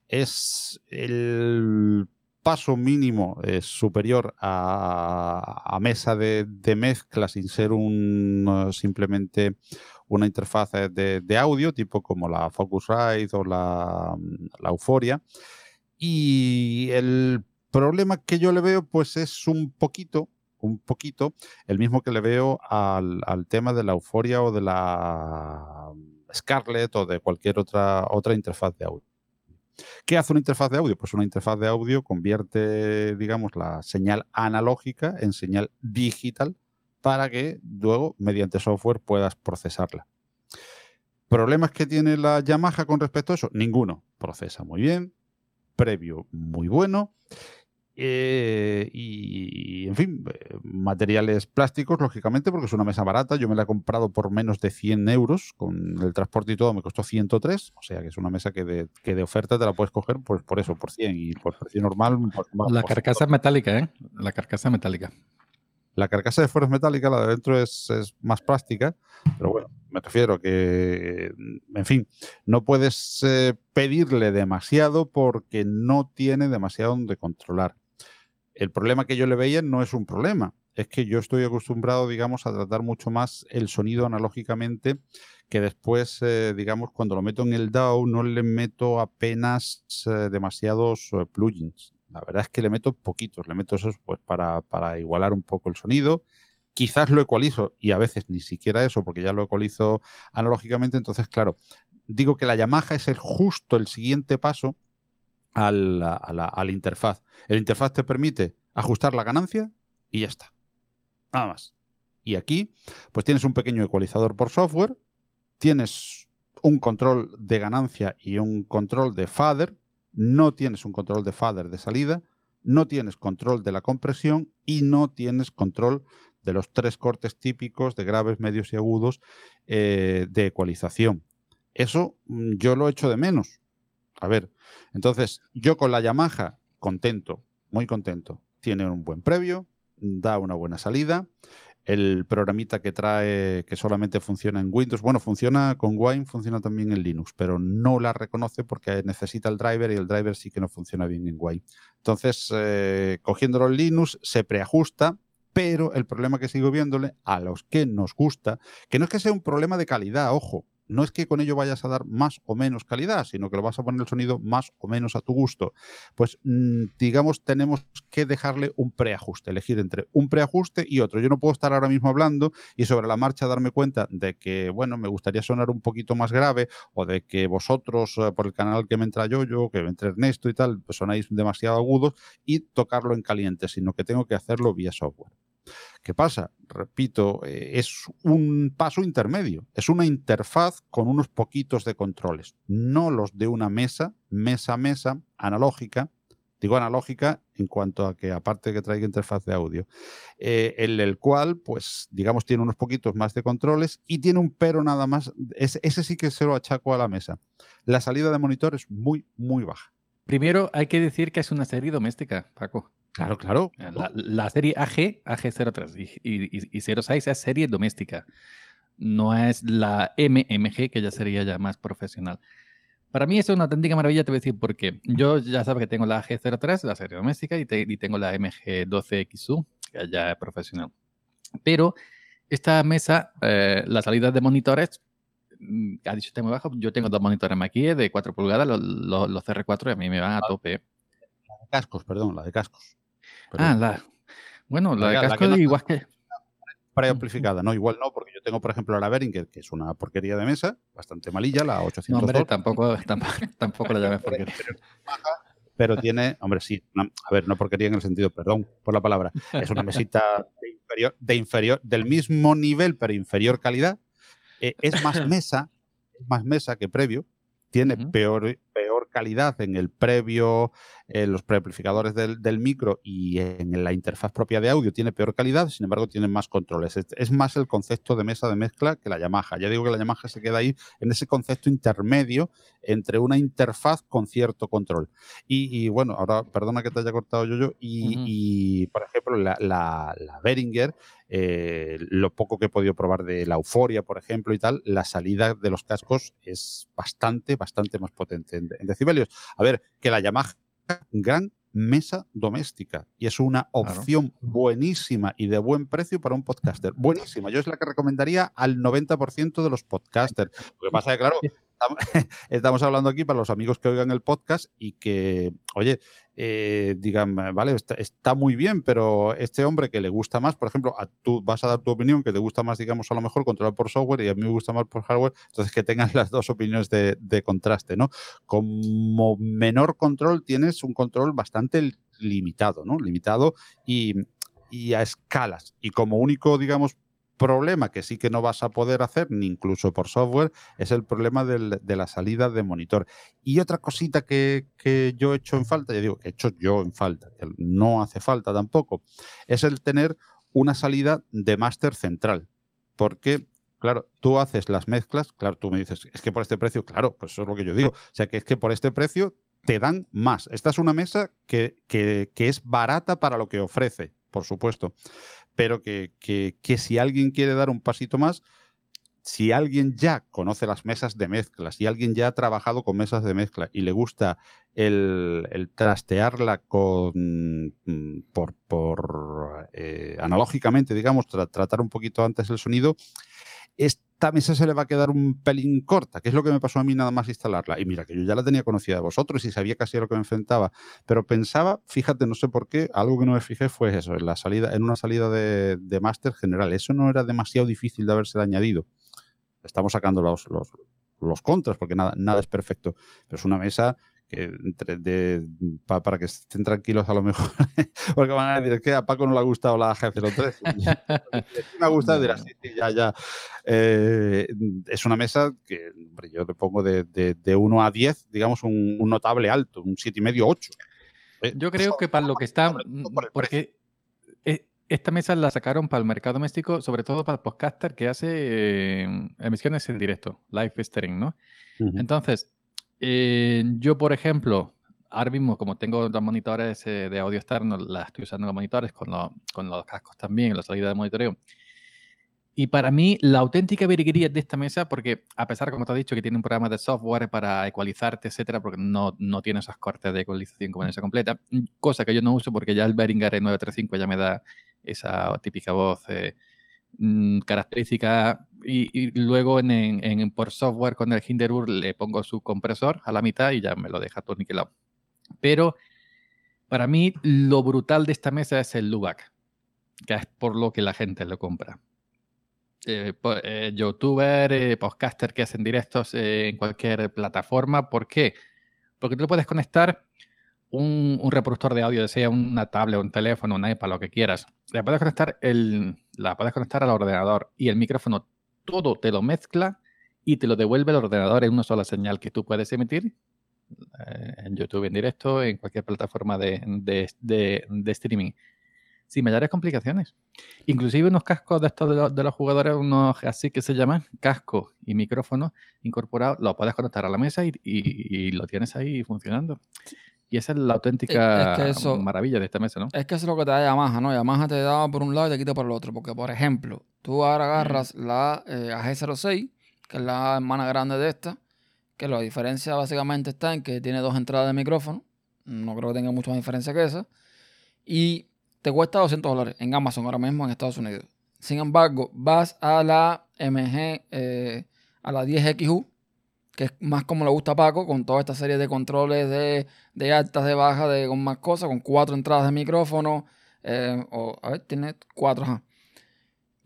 Es el paso mínimo es superior a, mesa de, mezcla sin ser un simplemente una interfaz de, audio, tipo como la Focusrite o la, la Euphoria. Y el problema que yo le veo, pues es un poquito, un poquito, el mismo que le veo al, tema de la Euforia o de la Scarlett o de cualquier otra, otra interfaz de audio. ¿Qué hace una interfaz de audio? Pues una interfaz de audio convierte, digamos, la señal analógica en señal digital para que luego, mediante software, puedas procesarla. ¿Problemas que tiene la Yamaha con respecto a eso? Ninguno. Procesa muy bien, previo muy bueno eh, y, en fin, eh, materiales plásticos, lógicamente, porque es una mesa barata. Yo me la he comprado por menos de 100 euros. Con el transporte y todo me costó 103. O sea que es una mesa que de, que de oferta te la puedes coger pues, por eso, por 100. Y por precio normal. La carcasa metálica, ¿eh? La carcasa metálica. La carcasa de fuera es metálica, la de dentro es, es más plástica. Pero bueno, me refiero que, en fin, no puedes eh, pedirle demasiado porque no tiene demasiado donde controlar el problema que yo le veía no es un problema, es que yo estoy acostumbrado, digamos, a tratar mucho más el sonido analógicamente que después, eh, digamos, cuando lo meto en el DAW no le meto apenas eh, demasiados eh, plugins. La verdad es que le meto poquitos, le meto esos pues para, para, igualar un poco el sonido. Quizás lo ecualizo y a veces ni siquiera eso porque ya lo ecualizo analógicamente. Entonces, claro, digo que la Yamaha es el justo el siguiente paso a la, interfaz. El interfaz te permite ajustar la ganancia y ya está. Nada más. Y aquí, pues tienes un pequeño ecualizador por software, tienes un control de ganancia y un control de fader, no tienes un control de fader de salida, no tienes control de la compresión y no tienes control de los tres cortes típicos de graves, medios y agudos eh, de ecualización. Eso mm, yo lo echo de menos. A ver, entonces yo con la Yamaha, contento, muy contento. Tiene un buen previo, da una buena salida. El programita que trae, que solamente funciona en Windows, bueno, funciona con Wine, funciona también en Linux, pero no la reconoce porque necesita el driver y el driver sí que no funciona bien en Wine. Entonces, eh, cogiéndolo en Linux, se preajusta, pero el problema que sigo viéndole a los que nos gusta, que no es que sea un problema de calidad, ojo, no es que con ello vayas a dar más o menos calidad, sino que lo vas a poner el sonido más o menos a tu gusto. Pues mm, digamos, tenemos que dejarle un preajuste, elegir entre un preajuste y otro. Yo no puedo estar ahora mismo hablando y sobre la marcha darme cuenta de que, bueno, me gustaría sonar un poquito más grave o de que vosotros, eh, por el canal que me entra yo, yo, que me entra Ernesto y tal, pues sonáis demasiado agudos y tocarlo en caliente, sino que tengo que hacerlo vía software. ¿Qué pasa? Repito, eh, es un paso intermedio, es una interfaz con unos poquitos de controles, no los de una mesa, mesa mesa, analógica, digo analógica en cuanto a que aparte que traiga interfaz de audio, eh, en el cual, pues, digamos, tiene unos poquitos más de controles y tiene un pero nada más, ese sí que se lo achaco a la mesa. La salida de monitor es muy, muy baja. Primero hay que decir que es una serie doméstica, Paco. Claro, claro. La, serie AG, AG03 y, 06 es serie doméstica. No es la MMG, que ya sería ya más profesional. Para mí es una auténtica maravilla, te voy a decir por qué. Yo ya sabes que tengo la AG03, la serie doméstica, y, tengo la MG12XU, que ya es profesional. Pero esta mesa, eh, la salida de monitores, mm, ha dicho está muy bajo. Yo tengo dos monitores aquí de 4 pulgadas, los, los, CR4, y a mí me van a ah. tope. La de cascos, perdón, la de cascos. Ah, la. Bueno, la, de casco igual que. [laughs] Preamplificada, no, igual no, porque yo tengo, por ejemplo, la Behringer, que es una porquería de mesa, bastante malilla, la 800. No, hombre, tampoco, [laughs] tampoco, la llames porquería. Pero, tiene, hombre, sí, a ver, no porquería en el sentido, perdón por la palabra, es una mesita de inferior, de inferior del mismo nivel, pero inferior calidad. Eh, es más [laughs] mesa, es más mesa que previo, tiene peor, peor calidad en el previo, en los preamplificadores del, del, micro y en la interfaz propia de audio tiene peor calidad, sin embargo tiene más controles. Es, más el concepto de mesa de mezcla que la Yamaha. Ya digo que la Yamaha se queda ahí en behringer concepto intermedio entre una interfaz con cierto control. Y, bueno, ahora perdona que te haya cortado yo, yo y, por ejemplo la, la, la Behringer eh, lo poco que he podido probar de la euforia, por ejemplo, y tal, la salida de los cascos es bastante, bastante más potente en, decibelios. A ver, que la Yamaha, gran mesa doméstica y es una opción buenísima y de buen precio para un podcaster. Buenísima. Yo es la que recomendaría al 90% de los podcasters. Lo que pasa es que, claro, [laughs] estamos hablando aquí para los amigos que oigan el podcast y que, oye, eh, digan, vale, está, muy bien, pero este hombre que le gusta más, por ejemplo, a, vas a dar tu opinión, que te gusta más, digamos, a lo mejor controlar por software y a mí me gusta más por hardware, entonces que tengan las dos opiniones de, contraste, ¿no? Como menor control tienes un control bastante limitado, ¿no? Limitado y a escalas. Y como único, digamos, problema que sí que no vas a poder hacer, ni incluso por software, es el problema de la salida de monitor. Y otra cosita que, yo he hecho en falta, ya digo, he hecho yo en falta, no hace falta tampoco, es el tener una salida de máster central. Porque, claro, tú haces las mezclas, claro, tú me dices, es que por este precio, claro, pues eso es lo que yo digo. O sea, que es que por este precio te dan más. Esta es una mesa que es barata para lo que ofrece, por supuesto pero que, si alguien quiere dar un pasito más, si alguien ya conoce las mesas de mezcla, si alguien ya ha trabajado con mesas de mezcla y le gusta el, trastearla con mm, por, eh, analógicamente, digamos, tratar un poquito antes el sonido, esta mesa se le va a quedar un pelín corta, que es lo que me pasó a mí nada más instalarla. Y mira, que yo ya la tenía conocida de vosotros y sabía casi a lo que me enfrentaba, pero pensaba, fíjate, no sé por qué, algo que no me fijé fue eso, en, la salida, en una salida de, de máster general. Eso no era demasiado difícil de haberse añadido. Estamos sacando los, los, contras, porque nada, nada es perfecto, pero es una mesa que entre de, para que estén tranquilos a lo mejor, [laughs] porque van a decir, que a Paco no le ha gustado la G03. [laughs] [laughs] me ha gustado, dirá, sí, sí, ya, ya. Eh, es una mesa que yo le pongo de, de, 1 a 10, digamos, un, notable alto, un 7,5, 8. Eh, yo creo que para lo que está, mm, porque e, esta mesa la sacaron para el mercado doméstico, sobre todo para el podcaster que hace eh, emisiones en directo, live streaming, ¿no? Entonces, eh, yo, por ejemplo, ahora mismo, como tengo dos monitores eh, de audio externo, la estoy usando los monitores con, con los cascos también, la salida de monitoreo. Y para mí, la auténtica virguería de esta mesa, porque a pesar, como te he dicho, que tiene un programa de software para ecualizarte, etcétera, porque no, no tiene esos cortes de ecualización como en esa completa, cosa que yo no uso porque ya el Behringer 935 ya me da esa típica voz eh, Mm, característica y, luego en, por software con el Hinderburg le pongo su compresor a la mitad y ya me lo deja todo niquelado. Pero para mí lo brutal de esta mesa es el Lubac, que es por lo que la gente lo compra. Eh, eh, youtuber, eh, podcaster que hacen directos en cualquier plataforma. ¿Por qué? Porque tú lo puedes conectar un, reproductor de audio, sea una tablet, un teléfono, un iPad, lo que quieras, la puedes conectar, el, la puedes conectar al ordenador y el micrófono todo te lo mezcla y te lo devuelve el ordenador en una sola señal que tú puedes emitir eh, en YouTube en directo, en cualquier plataforma de, de, streaming, sin mayores complicaciones. Inclusive unos cascos de estos de, los, jugadores, unos así que se llaman casco y micrófono incorporado, lo puedes conectar a la mesa y, y lo tienes ahí funcionando. Y esa es la auténtica maravilla de esta mesa, ¿no? Es que eso es lo que te da Yamaha, ¿no? Yamaha te da por un lado y te quita por el otro. Porque, por ejemplo, tú ahora agarras la eh, AG06, que es la hermana grande de esta, que la diferencia básicamente está en que tiene dos entradas de micrófono. No creo que tenga mucha más diferencia que esa. Y te cuesta 200 dólares en Amazon ahora mismo en Estados Unidos. Sin embargo, vas a la MG, eh, a la 10XU, que es más como le gusta a Paco, con toda esta serie de controles de, de altas, de bajas, de, con más cosas, con cuatro entradas de micrófono, eh, o, a ver, tiene cuatro, ajá.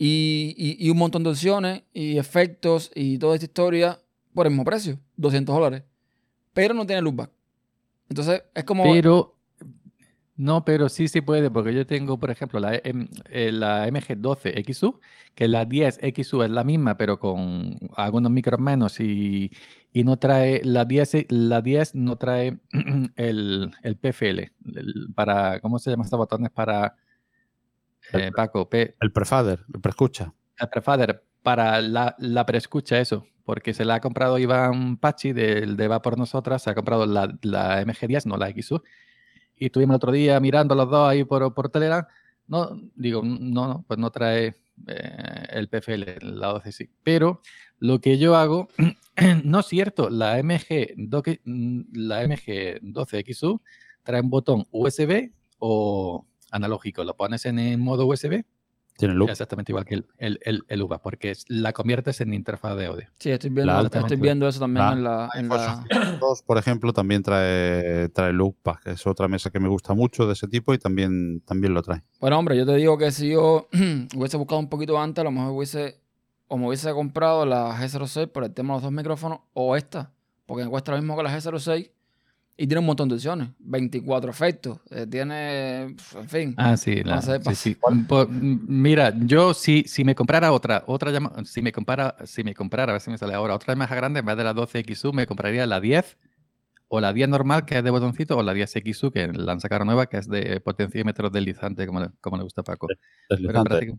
Y, y, un montón de opciones y efectos y toda esta historia por el mismo precio, 200 dólares. Pero no tiene loopback. Entonces es como... no, pero sí se puede, porque yo tengo, por ejemplo, la, eh, la MG12XU, que la 10XU es la misma, pero con algunos micros menos y, no trae, la 10, la 10 no trae [clears throat] el, el PFL, para, ¿cómo se llama estos botones para, eh, Paco? el prefader, el preescucha. El prefader, para la, la preescucha, eso, porque se la ha comprado Iván Pachi del de Va por Nosotras, se ha comprado la, la MG10, no la XU y estuvimos el otro día mirando los dos ahí por, por Telegram. No, digo, no, no, pues no trae eh, el PFL, el lado de sí. Pero lo que yo hago, [clears throat] no es cierto, la MG, la MG 12XU trae un botón USB o analógico. Lo pones en el modo USB Tiene loop. Exactamente igual que el, el, el, el UVA, porque la conviertes en interfaz de audio. Sí, estoy viendo, La- estoy viendo eso también la- en la... en la- 602, por ejemplo, también trae, trae Loopback, que es otra mesa que me gusta mucho de ese tipo y también, también lo trae. Bueno, hombre, yo te digo que si yo [clears throat] hubiese buscado un poquito antes, a lo mejor hubiese... O me hubiese comprado la G06 por el tema de los dos micrófonos, o esta, porque me cuesta lo mismo que la G06 y tiene un montón de opciones. 24 efectos, eh, tiene... En fin. Ah, sí, la- No sé, sí, sí. Por- m- mira, yo si, si me comprara otra, otra llama- si me compara, si me comprara, a ver si me sale ahora, otra Yamaha grande en vez de la 12XU, me compraría la 10 o la 10 normal, que es de botoncito, o la 10XU, que la han sacado nueva, que es de potenciómetro deslizante, como le, como le gusta a Paco. Pero en Deslizante. práctica-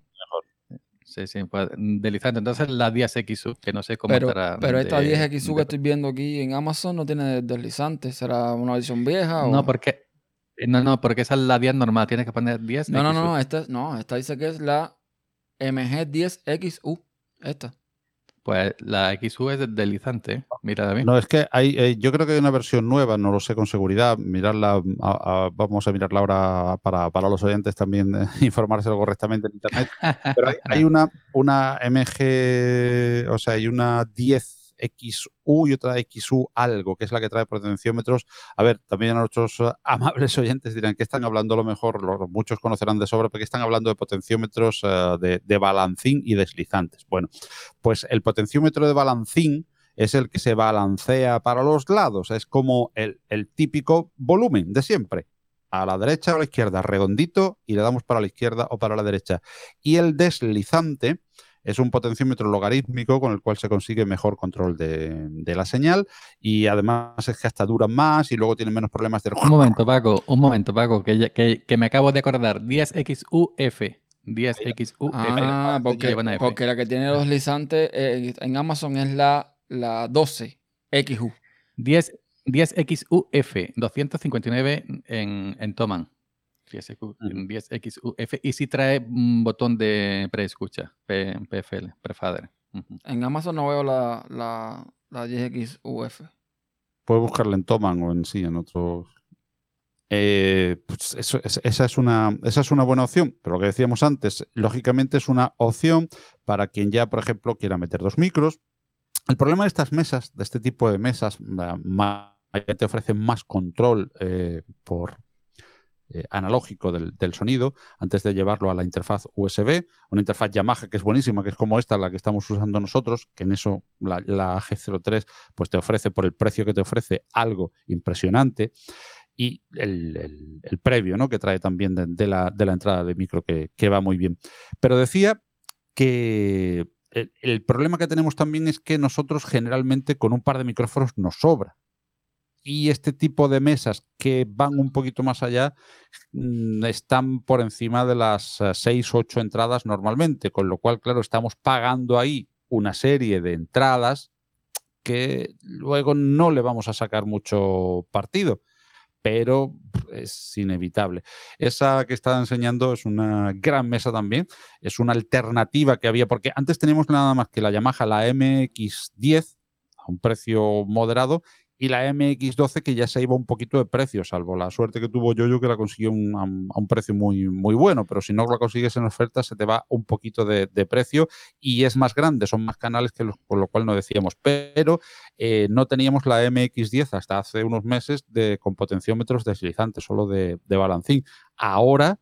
Sí, sí, pues, deslizante. Entonces la 10XU, que no sé cómo Pero, estará. pero esta de- 10XU que de- estoy viendo aquí en Amazon no tiene deslizante. ¿Será una versión vieja? o- No, porque. eh, No, no, porque esa es la 10 normal, tienes que poner 10. no, no, no, esta, no, esta dice que es la MG10XU. Esta. Pues la XU es deslizante. Mira, David. No, es que hay, eh, yo creo que hay una versión nueva, no lo sé con seguridad. Mirarla, a- a- vamos a mirarla ahora para, para los oyentes también, eh, [laughs] informárselo correctamente en internet. Pero hay, hay [laughs] una, una MG, o sea, hay una 10XU y otra XU algo, que es la que trae potenciómetros. A ver, también a nuestros eh, [laughs] amables oyentes dirán que están hablando lo mejor, lo- muchos conocerán de sobra, porque están hablando de potenciómetros eh, de, de balancín y deslizantes. Bueno, pues el potenciómetro de balancín es el que se balancea para los lados, es como el, el típico volumen de siempre. A la derecha o a la izquierda, redondito, y le damos para la izquierda o para la derecha. Y el deslizante es un potenciómetro logarítmico con el cual se consigue mejor control de, de la señal y además es que hasta duran más y luego tienen menos problemas de... Un momento, Paco, un momento, Paco, que, ya- que, que me acabo de acordar. 10XUF. 10XUF. Ah, Lleva porque, una F. porque la que tiene los deslizantes eh, en Amazon es la, la 12XU. 10, 10XUF, 259 en, en Toman. 10XU, Ujú. 10XUF. Y sí trae un botón de preescucha, PFL, prefader. En Amazon no veo la, la, la 10XUF. Puedes buscarla en Toman o en sí, en otros. Eh, pues eso- es- esa, es una, esa es una buena opción, pero lo que decíamos antes, lógicamente es una opción para quien ya, por ejemplo, quiera meter dos micros. El problema de estas mesas, de este tipo de mesas, te ofrecen más control eh, por eh, analógico del, del sonido antes de llevarlo a la interfaz USB, una interfaz Yamaha que es buenísima, que es como esta, la que estamos usando nosotros, que en eso la, la G03 pues te ofrece por el precio que te ofrece algo impresionante y el, previo ¿no? que trae también de, la, de la entrada de micro que, que va muy bien. Pero decía que el problema que tenemos también es que nosotros generalmente con un par de micrófonos nos sobra. Y este tipo de mesas que van un poquito más allá mm, están por encima de las 6 o 8 entradas normalmente, con lo cual, claro, estamos pagando ahí una serie de entradas que luego no le vamos a sacar mucho partido, pero es inevitable. Esa que estaba enseñando es una gran mesa también, es una alternativa que había, porque antes teníamos nada más que la Yamaha, la MX10, a un precio moderado, y la MX12 que ya se iba un poquito de precio, salvo la suerte que tuvo yo, que la consiguió un, a un precio muy, muy bueno, pero si no la consigues en oferta se te va un poquito de, de precio y es más grande, son más canales que los, con lo cual no decíamos, pero eh, no teníamos la MX10 hasta hace unos meses de, con potenciómetros deslizantes, solo de, de balancín. Ahora,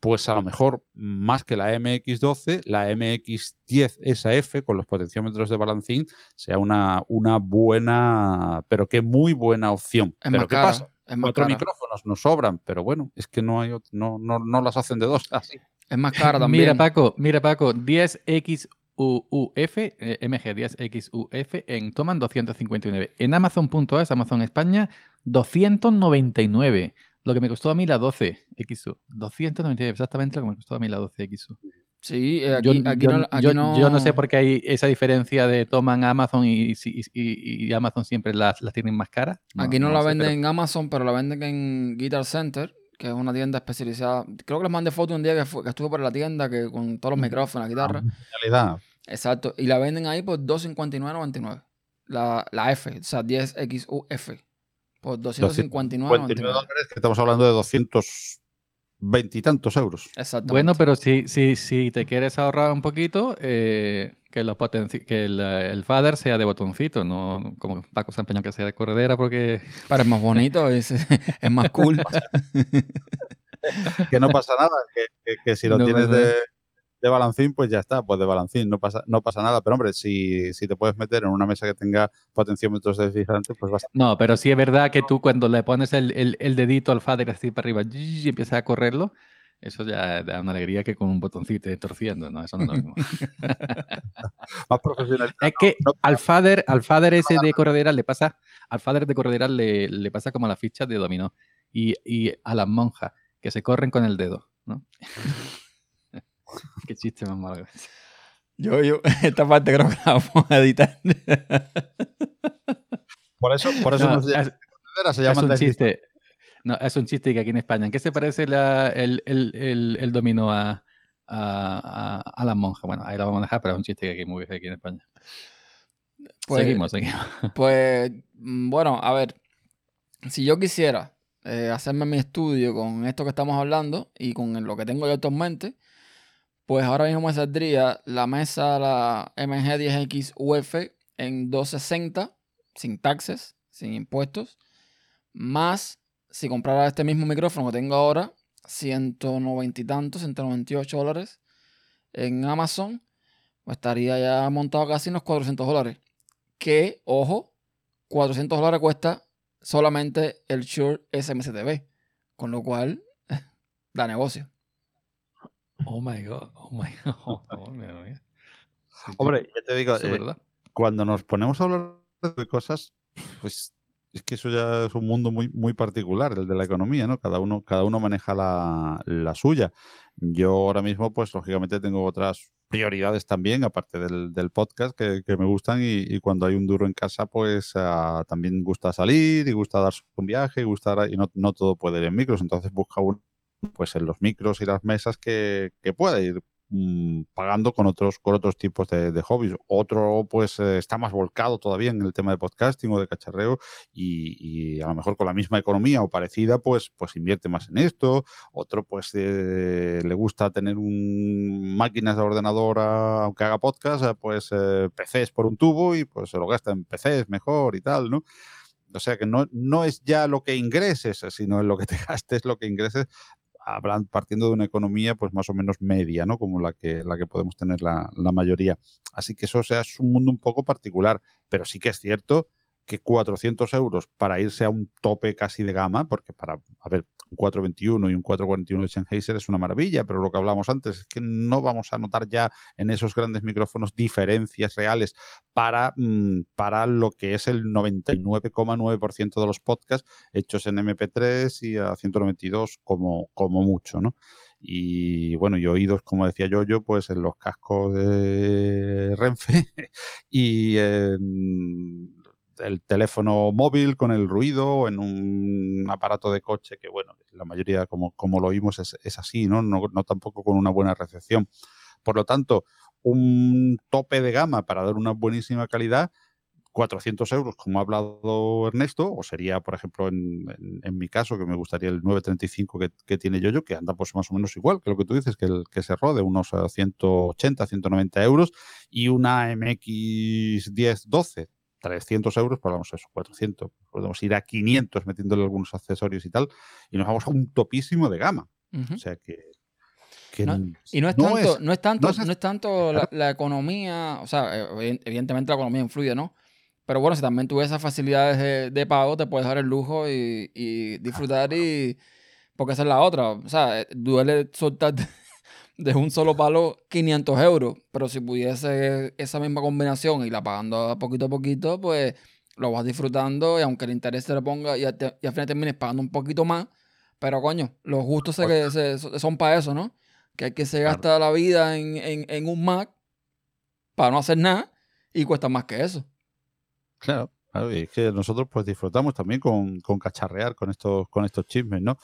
pues a lo mejor más que la MX12, la MX10 SF con los potenciómetros de balancín sea una, una buena, pero que muy buena opción. Es pero ¿qué cara. pasa? Cuatro cara. micrófonos nos sobran, pero bueno, es que no hay no, no, no las hacen de dos. [laughs] Así. Es más cara también. Mira, Paco, mira, Paco, 10XUF, eh, MG10XUF en Toman 259. En Amazon.es, Amazon España, 299. Lo que me costó a mí la 12XU. 299, exactamente lo que me costó a mí la 12XU. Sí, eh, Yo, aquí, yo- no, aquí yo- no- yo no sé por qué hay esa diferencia de Toman Amazon y, y- y- y Amazon siempre las, las tienen más caras. Aquí no, la sé, venden pero- en Amazon, pero la venden en Guitar Center, que es una tienda especializada. Creo que les mandé foto un día que, fue- que estuve por la tienda que con todos los micrófonos, la guitarra. realidad. Exacto. Y la venden ahí por 259.99. La, la F, o sea, 10XUF. Por 59 259.99. dólares, que estamos hablando de 200 veintitantos euros. Exactamente. Bueno, pero si, si, si te quieres ahorrar un poquito, eh, que, los que el, el fader sea de botoncito, no como Paco se empeñó que sea de corredera, porque [laughs] Pero es más bonito, es, es más cool. [laughs] Que no pasa nada, que, que- que si lo No tienes de. De balancín, pues ya está, pues de balancín, no pasa, no pasa nada. Pero hombre, si, si te puedes meter en una mesa que tenga potenciómetros diferentes, pues basta. No, pero sí es verdad que tú cuando le pones el, el- el dedito al fader así para arriba y empiezas a correrlo, eso ya da una alegría que con un botoncito torciendo, ¿no? Eso no es lo mismo. [laughs] Más profesional. Es que no- al fader, al fader ese de corredera le pasa, al fader de corredera le, le pasa como a las fichas de dominó y, y a las monjas que se corren con el dedo, ¿no? [laughs] [laughs] Qué chiste más malo. Yo, yo, [laughs] esta parte creo que la vamos a editar. Por eso, por eso No, no se, es, se es llaman un chiste. No, es un chiste que aquí en España. ¿En qué se parece la- el, el, el, el dominó a, a, a, a las monjas? Bueno, ahí lo vamos a dejar, pero es un chiste que aquí muy aquí en España. Pues- seguimos, seguimos. [laughs] Pues, mm, bueno, a ver, si yo quisiera eh, hacerme mi estudio con esto que estamos hablando y con lo que tengo yo actualmente, pues ahora mismo me saldría la mesa, la MG10X UF en 260, sin taxes, sin impuestos, más si comprara este mismo micrófono que tengo ahora, 190 y tantos, 198 dólares en Amazon, pues estaría ya montado casi en los 400 dólares que, ojo, 400 dólares cuesta solamente el Shure SMCTV, con lo cual [laughs] da negocio. Oh my god, oh my god. [laughs] Oh, mira, mira. Sí, sí, Hombre, ya te digo, eh, cuando nos ponemos a hablar de cosas, pues es que eso ya es un mundo muy, muy particular, el de la economía, ¿no? Cada uno, cada uno maneja la, la suya. Yo ahora mismo, pues lógicamente tengo otras prioridades también, aparte del, del podcast, que, que me gustan y, y cuando hay un duro en casa, pues ah, también gusta salir y gusta darse un viaje y, gusta, y no, no todo puede ir en micros, entonces busca uno pues en los micros y las mesas que, que pueda ir mm, pagando con otros, con otros tipos de, hobbies. Otro, pues, eh, está más volcado todavía en el tema de podcasting o de cacharreo y, y a lo mejor con la misma economía o parecida, pues, pues invierte más en esto. Otro, pues, eh, le gusta tener un, máquinas de ordenador, a- aunque haga podcast, eh, pues, eh, PCs por un tubo y pues se lo gasta en PCs mejor y tal, ¿no? O sea que no, no es ya lo que ingreses, sino lo que te [laughs] gastes, lo que ingreses, hablan, partiendo de una economía pues más o menos media, ¿no? Como la que, la que podemos tener la, la mayoría. Así que eso sea, es un mundo un poco particular, pero sí que es cierto que 400 euros para irse a un tope casi de gama, porque para, a ver, un 421 y un 441 de Sennheiser es una maravilla, pero lo que hablamos antes es que no vamos a notar ya en esos grandes micrófonos diferencias reales para, mm, para lo que es el 99,9% de los podcasts hechos en MP3 y a 192 como, como mucho, ¿no? Y bueno, y oídos, como decía yo, yo, pues en los cascos de Renfe [laughs] y el teléfono móvil con el ruido, en un aparato de coche que, bueno, la mayoría, como, como lo oímos, es, es así, ¿no? ¿no? Tampoco con una buena recepción. Por lo tanto, un tope de gama para dar una buenísima calidad 400 euros, como ha hablado Ernesto, o sería, por ejemplo, en, en- en mi caso, que me gustaría el 935 que, que tiene Yoyo, que anda pues más o menos igual que lo que tú dices, que el que se rode, unos eh, 180, 190 euros, y una MX 1012, 300 euros, pues vamos a eso, 400, podemos ir a 500 metiéndole algunos accesorios y tal, y nos vamos a un topísimo de gama. O sea que... que No, Y no es tanto, es- no es tanto, no es- no es tanto la, la economía, o sea, eh, evi- evidentemente la economía influye, ¿no? Pero bueno, si también tuve esas facilidades de, de pago, te puedes dar el lujo y, y disfrutar y... Porque esa es la otra. O sea, eh, duele soltar de- un solo palo 500 euros. Pero si pudiese esa misma combinación y la pagando poquito a poquito, pues lo vas disfrutando y aunque el interés se le ponga y, al te- y al final termines pagando un poquito más. Pero coño, los gustos que se- son para eso, ¿no? Que hay que se Claro. gasta la vida en, en- en un Mac para no hacer nada y cuesta más que eso. Claro, claro, y es que nosotros pues disfrutamos también con, con cacharrear con estos, con estos chismes, ¿no?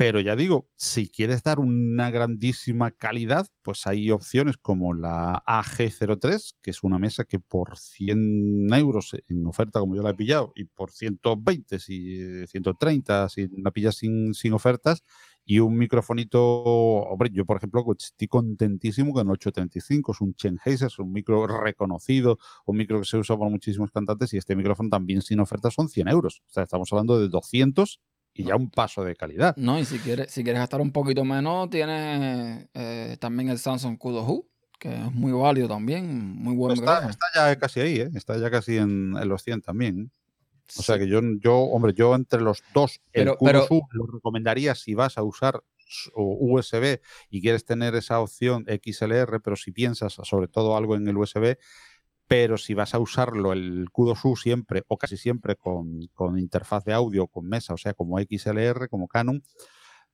Pero ya digo, si quieres dar una grandísima calidad, pues hay opciones como la AG03, que es una mesa que por 100 euros en oferta, como yo la he pillado, y por 120, si 130, si la pillas sin, sin ofertas, Y un microfonito, hombre, yo por ejemplo estoy contentísimo con el 835, es un Sennheiser, es un micro reconocido, un micro que se usa por muchísimos cantantes y este micrófono también sin oferta son 100 euros. O sea, estamos hablando de 200 y ya un paso de calidad. No, y si quieres, si quieres gastar un poquito menos, tienes eh, también el Samsung Q2U, que es muy válido también, muy buen está, está ya casi ahí, ¿eh? está ya casi en, en los 100 también. O sea que yo, yo, hombre, yo entre los dos, Pero- el Q2U lo recomendaría si vas a usar USB y quieres tener esa opción XLR, pero si piensas sobre todo algo en el USB, pero si vas a usarlo el Q2U siempre o casi siempre con, con interfaz de audio, con mesa, o sea, como XLR, como Canon,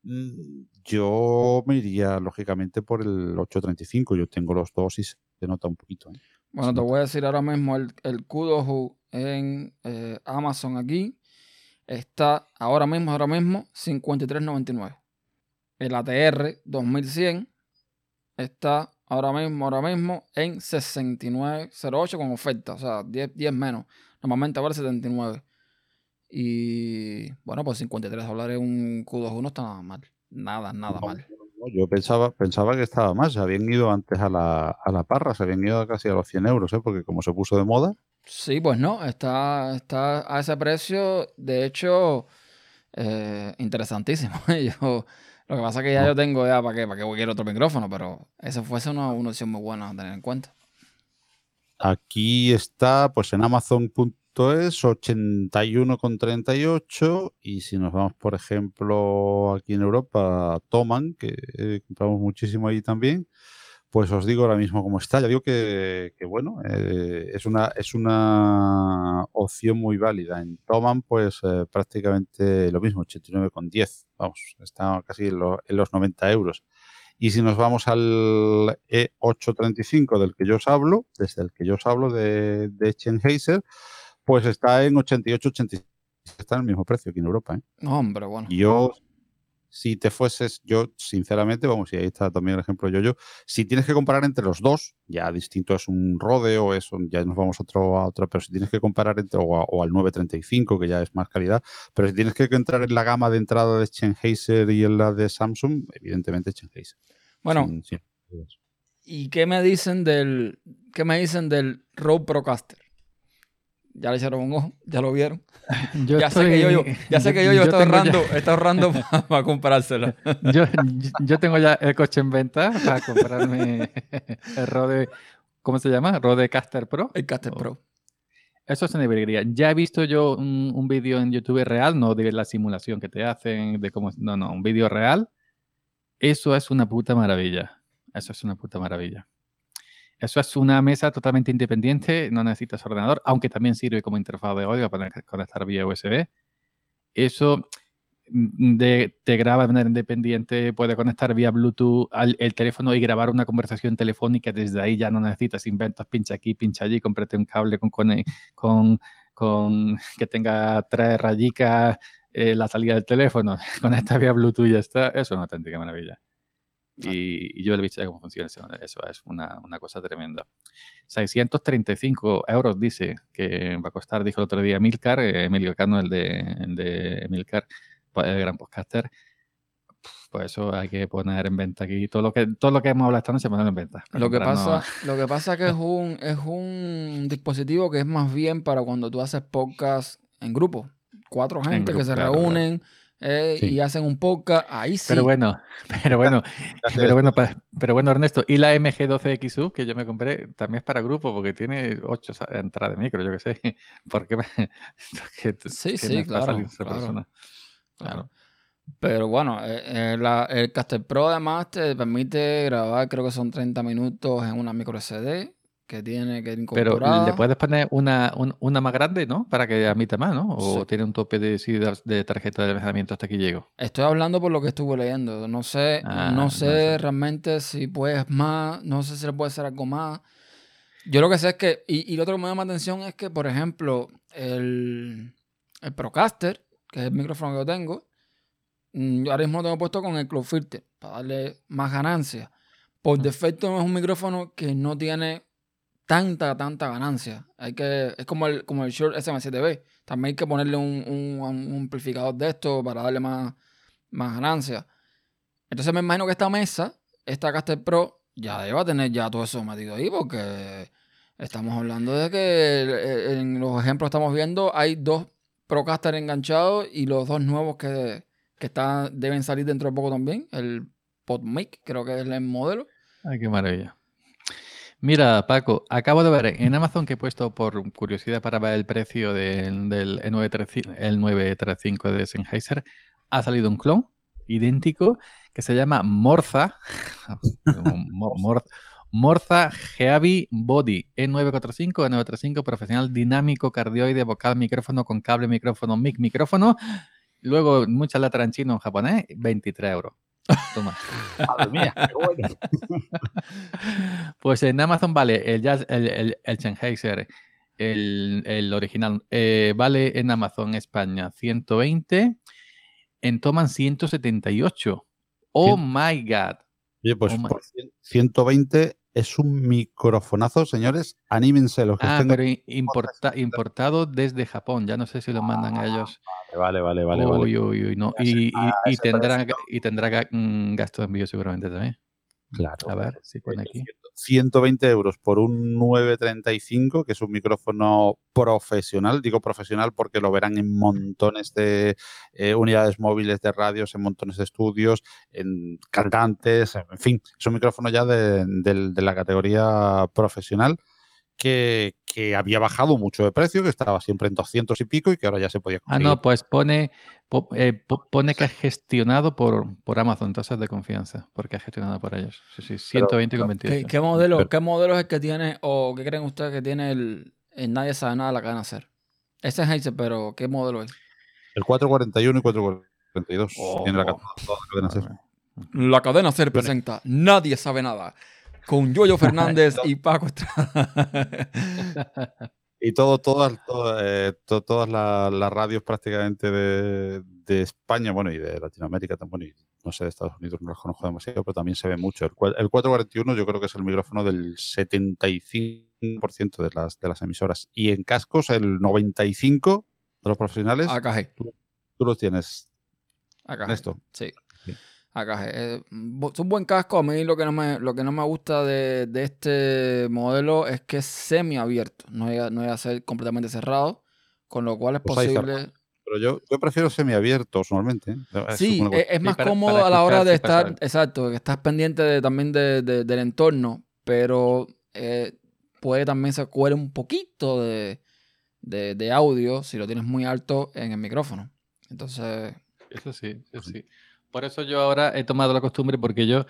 mm, yo me iría lógicamente por el 835. Yo tengo los dos y se nota un poquito. ¿eh? Bueno, se te nota. voy a decir ahora mismo el, el Q2U en eh, Amazon aquí está ahora mismo, ahora mismo, 53.99. El ATR 2100 está ahora mismo, ahora mismo en 69.08 con oferta, o sea, 10, 10 menos. Normalmente vale 79. Y bueno, pues 53 dólares un Q2U no está nada mal. Nada, nada No, mal. no, Yo pensaba, pensaba que estaba más. Se habían ido antes a la, a la parra, se habían ido casi a los 100 euros, ¿eh? porque como se puso de moda, Sí, pues no, está, está a ese precio, de hecho, eh, interesantísimo. [laughs] Yo, lo que pasa es que ya No. yo tengo ya para qué, para qué quiero otro micrófono, pero esa fuese una, una opción muy buena a tener en cuenta. Aquí está, pues en Amazon.es 81,38 y si nos vamos, por ejemplo, aquí en Europa, Toman, que eh, compramos muchísimo ahí también, pues os digo ahora mismo cómo está. Ya digo que, que bueno, eh, es, una, es una opción muy válida. En Toman, pues eh, prácticamente lo mismo, 89,10. Vamos, está casi en, lo- en los 90 euros. Y si nos vamos al E835 del que yo os hablo, desde el que yo os hablo de, de Sennheiser, pues está en 88,86. Está en el mismo precio aquí en Europa. ¿eh? Hombre, bueno. Yo, si te fueses, yo sinceramente, vamos, y ahí está también el ejemplo yo, yo, si tienes que comparar entre los dos, ya distinto es un Rode o es un- ya nos vamos a otro, a otro, pero si tienes que comparar entre o, a- o al 935, que ya es más calidad, pero si tienes que entrar en la gama de entrada de Sennheiser y en la de Samsung, evidentemente Sennheiser. Bueno, sin- sin dudas. ¿y qué me dicen del, qué me dicen del Rode Procaster? Ya le echaron un ojo, [laughs] ya lo vieron. Yo ya sé que yo, yo- estoy- ya sé que yo, yo, ya- ahorrando, está ahorrando [laughs] para comprárselo. yo, yo tengo ya el coche en venta para comprarme [laughs] el Rode, ¿cómo se llama? Rodecaster Pro. El Caster Oh. Pro. Eso es una debería. Ya he visto yo un, un vídeo en YouTube real, no de la simulación que te hacen, de cómo. No, no, un vídeo real. Eso es una puta maravilla. Eso es una puta maravilla. Eso es una mesa totalmente independiente, no necesitas ordenador, aunque también sirve como interfaz de audio para conectar vía USB. Eso mm, te graba de manera independiente, puede conectar vía Bluetooth al el teléfono y grabar una conversación telefónica. Desde ahí ya no necesitas inventos, pincha aquí, pincha allí, cómprate un cable con- [laughs] que tenga tres rayicas eh, la salida del teléfono. [laughs] Conecta vía Bluetooth y ya está. Eso es una auténtica maravilla. Y, y yo he visto cómo funciona eso. Es una, una cosa tremenda. 635 euros dice que va a costar, dijo el otro día Emilcar, eh, Emilio Cano, el de, el de Emilcar, pues, el gran podcaster. Pues eso hay que poner en venta aquí. Todo lo que, todo lo que hemos hablado esta noche, ponerlo en venta. Lo que pasa, lo que pasa que es un, es un dispositivo que es más bien para cuando tú haces podcast en grupo. Cuatro gente que grupo, se claro, claro. Eh, Sí. y hacen un podcast. Ahí sí. Pero bueno, [laughs] pero bueno, [laughs] pero bueno, pa- pero bueno, Ernesto, y la MG12XU que yo me compré también es para grupo porque tiene ocho sa- entradas de micro, yo qué sé. [laughs] ¿Por qué me, porque Sí, que sí, claro, claro. Pero bueno, eh, eh, la- el Caster Pro además te permite grabar, creo que son 30 minutos en una micro SD que tiene que ir Pero le puedes poner una, un- una más grande, ¿no? Para que admita más, ¿no? O Sí. tiene un tope de, sí, de, tarjeta de almacenamiento hasta aquí llego. Estoy hablando por lo que estuve leyendo. No sé, Ah, no no sé realmente si puedes más, no sé si le puede hacer algo más. Yo lo que sé es que, y, y lo otro que me llama la atención es que, por ejemplo, el, el Procaster, que es el micrófono que yo tengo, mm, yo ahora mismo lo tengo puesto con el Cloud Filter para darle más ganancia. Por Ah. defecto es un micrófono que no tiene tanta, tanta ganancia. Hay que, es como el, como el Shure SM7B. También hay que ponerle un, un- amplificador de esto para darle más, más ganancia. Entonces me imagino que esta mesa, esta Caster Pro, ya debe tener ya todo eso metido ahí porque estamos hablando de que en los ejemplos estamos viendo hay dos Procaster enganchados y los dos nuevos que, que están, deben salir dentro de poco también. El PodMic, creo que es el modelo. Ay, qué maravilla. Mira, Paco, acabo de ver en Amazon que he puesto por curiosidad para ver el precio del, del E935, el 935 de Sennheiser. Ha salido un clon idéntico que se llama Morza. [laughs] Morza Geavi Body E945, E935, profesional dinámico, cardioide, vocal, micrófono con cable, micrófono, mic, micrófono. Luego, mucha letra en chino, en japonés, 23 euros. Toma. Madre mía, qué bueno. Pues en Amazon vale el, jazz, el, el, el Sennheiser, el, el original, eh, vale en Amazon España 120, en Toman 178. Oh Cien- my God. Oye, pues Oh por cien- 120 es un microfonazo, señores. Anímense los que Ah, estén. pero importa- importado desde Japón. Ya no sé si lo mandan a ellos. Vale, vale, vale. vale. Uy, uy, uy, no. Y, y- y ese tendrá, y tendrá mm, gasto de envío seguramente también. Claro. A ver si pone aquí. 120 euros por un 935, que es un micrófono profesional. Digo profesional porque lo verán en montones de eh, unidades móviles de radios, en montones de estudios, en cantantes, en fin, es un micrófono ya de, del- de la categoría profesional. Que, que había bajado mucho de precio, que estaba siempre en 200 y pico y que ahora ya se podía Ah, conseguir. no, pues pone, po- eh, po- pone que es gestionado por, por Amazon, entonces es de confianza, porque es gestionado por ellos. Sí, sí, 120 con ¿Qué, 28. qué modelo, Pero- ¿Qué modelo es el que tiene, o qué creen ustedes que tiene el, el Nadie sabe nada de la cadena ser? Ese es Heiser, pero ¿qué modelo es? El 441 y 442 tiene la, Oh. ca- toda la cadena SER. La cadena ser presenta Nadie sabe nada. Con Yoyo [laughs] Fernández y Paco Estrada. [laughs] Y todo, todas, todas, eh, to- todas la- las radios prácticamente de, de España, bueno, y de Latinoamérica también, y no sé, de Estados Unidos no los conozco demasiado, pero también se ve mucho. El, el 441 yo creo que es el micrófono del 75% de las, de las emisoras. Y en cascos el 95% de los profesionales, AKG. tú los tienes, AKG. Néstor. Sí. Sí. AKG. Eh, es un buen casco. A mí lo que no me, lo que no me gusta de, de este modelo es que es semiabierto. No llega, no llega a ser completamente cerrado. Con lo cual es Pues posible. Pero yo, yo prefiero semiabiertos normalmente. ¿eh? Es Sí, es, más para- cómodo para a la hora de estar, exacto, que estás pendiente de- también de- de- del entorno, pero eh, puede también se cuele un poquito de, de- de audio si lo tienes muy alto en el micrófono. Entonces, Eso sí, eso sí. Por eso yo ahora he tomado la costumbre, porque yo,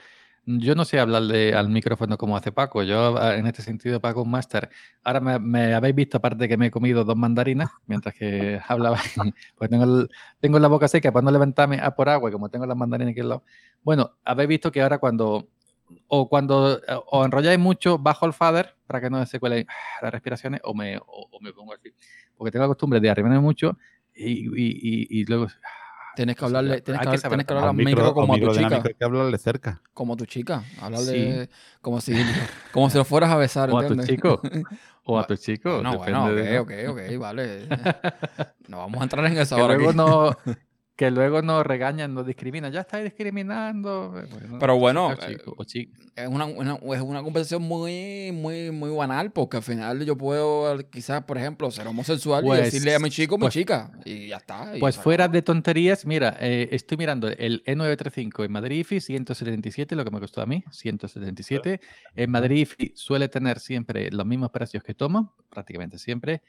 yo no sé hablarle al micrófono como hace Paco. Yo, ah, en este sentido, Paco un máster. Ahora me, me habéis visto, aparte que me he comido dos mandarinas mientras que [laughs] hablaba, pues tengo, tengo la boca seca para no levantarme a por agua, como tengo las mandarinas aquí al lado. Bueno, habéis visto que ahora cuando, o cuando o enrolláis mucho, bajo el fader para que no se cuelen [sighs] las respiraciones, o me, o, o me pongo así. Porque tengo la costumbre de arrimarme mucho y, y, y, y luego... tienes que Eso hablarle, tienes que, que tienes que hablar. hablar al micro, como a tu chica. Hay que hablarle cerca. Como tu chica. Hablarle Sí. como si, [laughs] como si lo fueras a besar, O a tu ¿entiendes? chico. [laughs] O a tu chico. No, bueno, ok, ok, ok, vale. [laughs] No vamos a entrar en esa que hora luego aquí. no que luego nos regañan, nos discriminan, ya estáis discriminando. eh, Bueno, Pero bueno, chico, o chi- es una, una- es una conversación muy, muy, muy banal, porque al final yo puedo, quizás, por ejemplo, ser homosexual y Pues- decirle a mi chico, mi pues- chica, y ya está. y Pues fuera de tonterías, mira, eh, estoy mirando el E935 en Madrid IFI 177, lo que me costó a mí, 177. En Madrid IFI suele tener siempre los mismos precios que tomo, prácticamente siempre.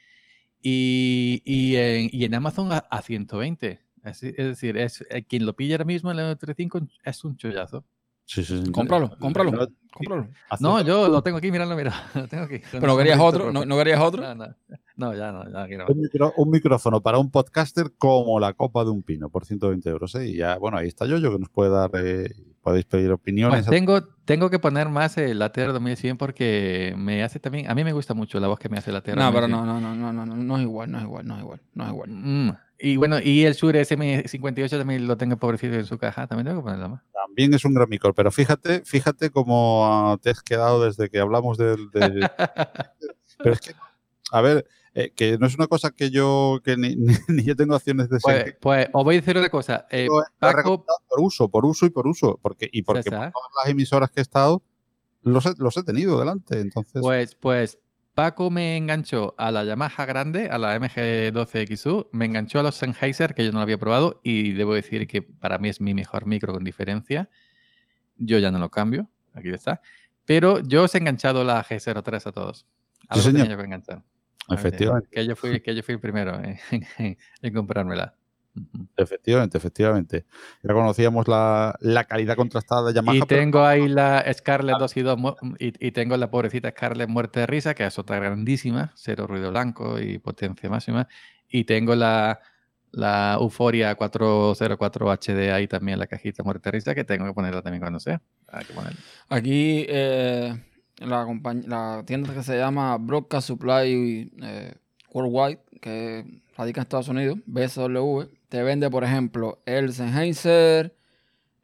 Y, y en, y en Amazon a, a 120. Es, es decir, es, eh, quien lo pilla ahora mismo en el E935 es un chollazo. Sí, sí, sí. Cómpralo, cómpralo, No, cómpralo. No, yo lo tengo aquí, míralo, mira. [laughs] Lo tengo aquí. Pero el querías otro, ¿no, no querías otro? No, no, no, ya no, ya quiero. Un, micro- un micrófono para un podcaster como la copa de un pino por 120 euros. ¿eh? Y ya, bueno, ahí está yo, yo que nos puede dar, eh, podéis pedir opiniones. Pues tengo, tengo que poner más el ATR 2100 porque me hace también, a mí me gusta mucho la voz que me hace el ATR No, pero 2100. no, no, no, no, no, no, no es igual, no es igual, no es igual, no es igual. Mm, Y bueno, y el Shure SM58 también lo tengo pobrecito en su caja, también tengo que ponerla más. También es un gran micro, pero fíjate, fíjate cómo ah, te has quedado desde que hablamos del... del- [laughs] pero es que, a ver, eh, que no es una cosa que yo, que ni, [laughs] ni yo tengo acciones de Pues, pues os voy a decir una cosa. eh, Paco, por uso, por uso y por uso. Porque, y porque por todas las emisoras que he estado, los he, los he tenido delante. Entonces, Pues, pues Paco me enganchó a la Yamaha grande, a la MG12XU, me enganchó a los Sennheiser, que yo no lo había probado, y debo decir que para mí es mi mejor micro con diferencia. Yo ya no lo cambio, aquí está. Pero yo os he enganchado la G03 a todos. Algo señor. tenía yo que enganchar. A efectivamente, Que yo fui, que yo fui el primero en, [laughs] en- en comprármela. Efectivamente, efectivamente. Ya conocíamos la, la calidad contrastada de Yamaha. Y pero- tengo ahí la Scarlett 2 y 2 mu- y, y tengo la pobrecita Scarlett muerte de risa, que es otra grandísima, cero ruido blanco y potencia máxima. Y tengo la, la Euphoria 404 HD ahí también, la cajita muerte de risa, que tengo que ponerla también cuando sea. Hay que ponerla. Aquí eh, la, la tienda que se llama Broadcast Supply eh, Worldwide, que radica en Estados Unidos, BSW, te vende, por ejemplo, el Sennheiser,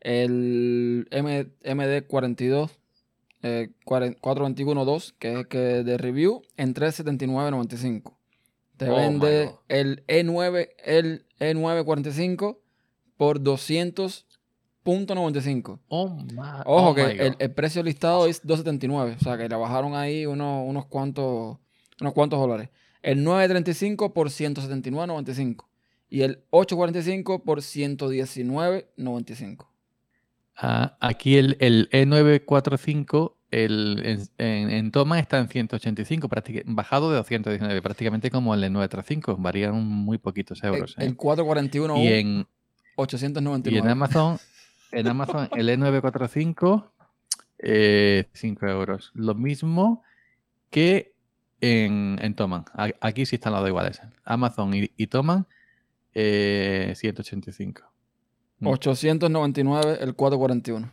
el M- MD42, eh, 421.2, que es el que de review, en 379.95. Te Oh vende el E9, el E945 por 200.95. Oh, Ojo oh que el, precio listado es 2.79, o sea que le bajaron ahí unos, unos cuantos unos cuantos dólares. El 935 por 179.95 y el 845 por 119.95. Ah, aquí el, el E945 el, en, en, en toma está en 185, práctica- bajado de 219, prácticamente como el E935, varían muy poquitos El, euros. ¿eh? el 441 Y en, 899. y en Amazon, en Amazon el E945, eh, 5 euros. Lo mismo que en, en Toman. Aquí sí están las dos iguales. Amazon y, y Toman, eh, 185. Mm. 899 el 441.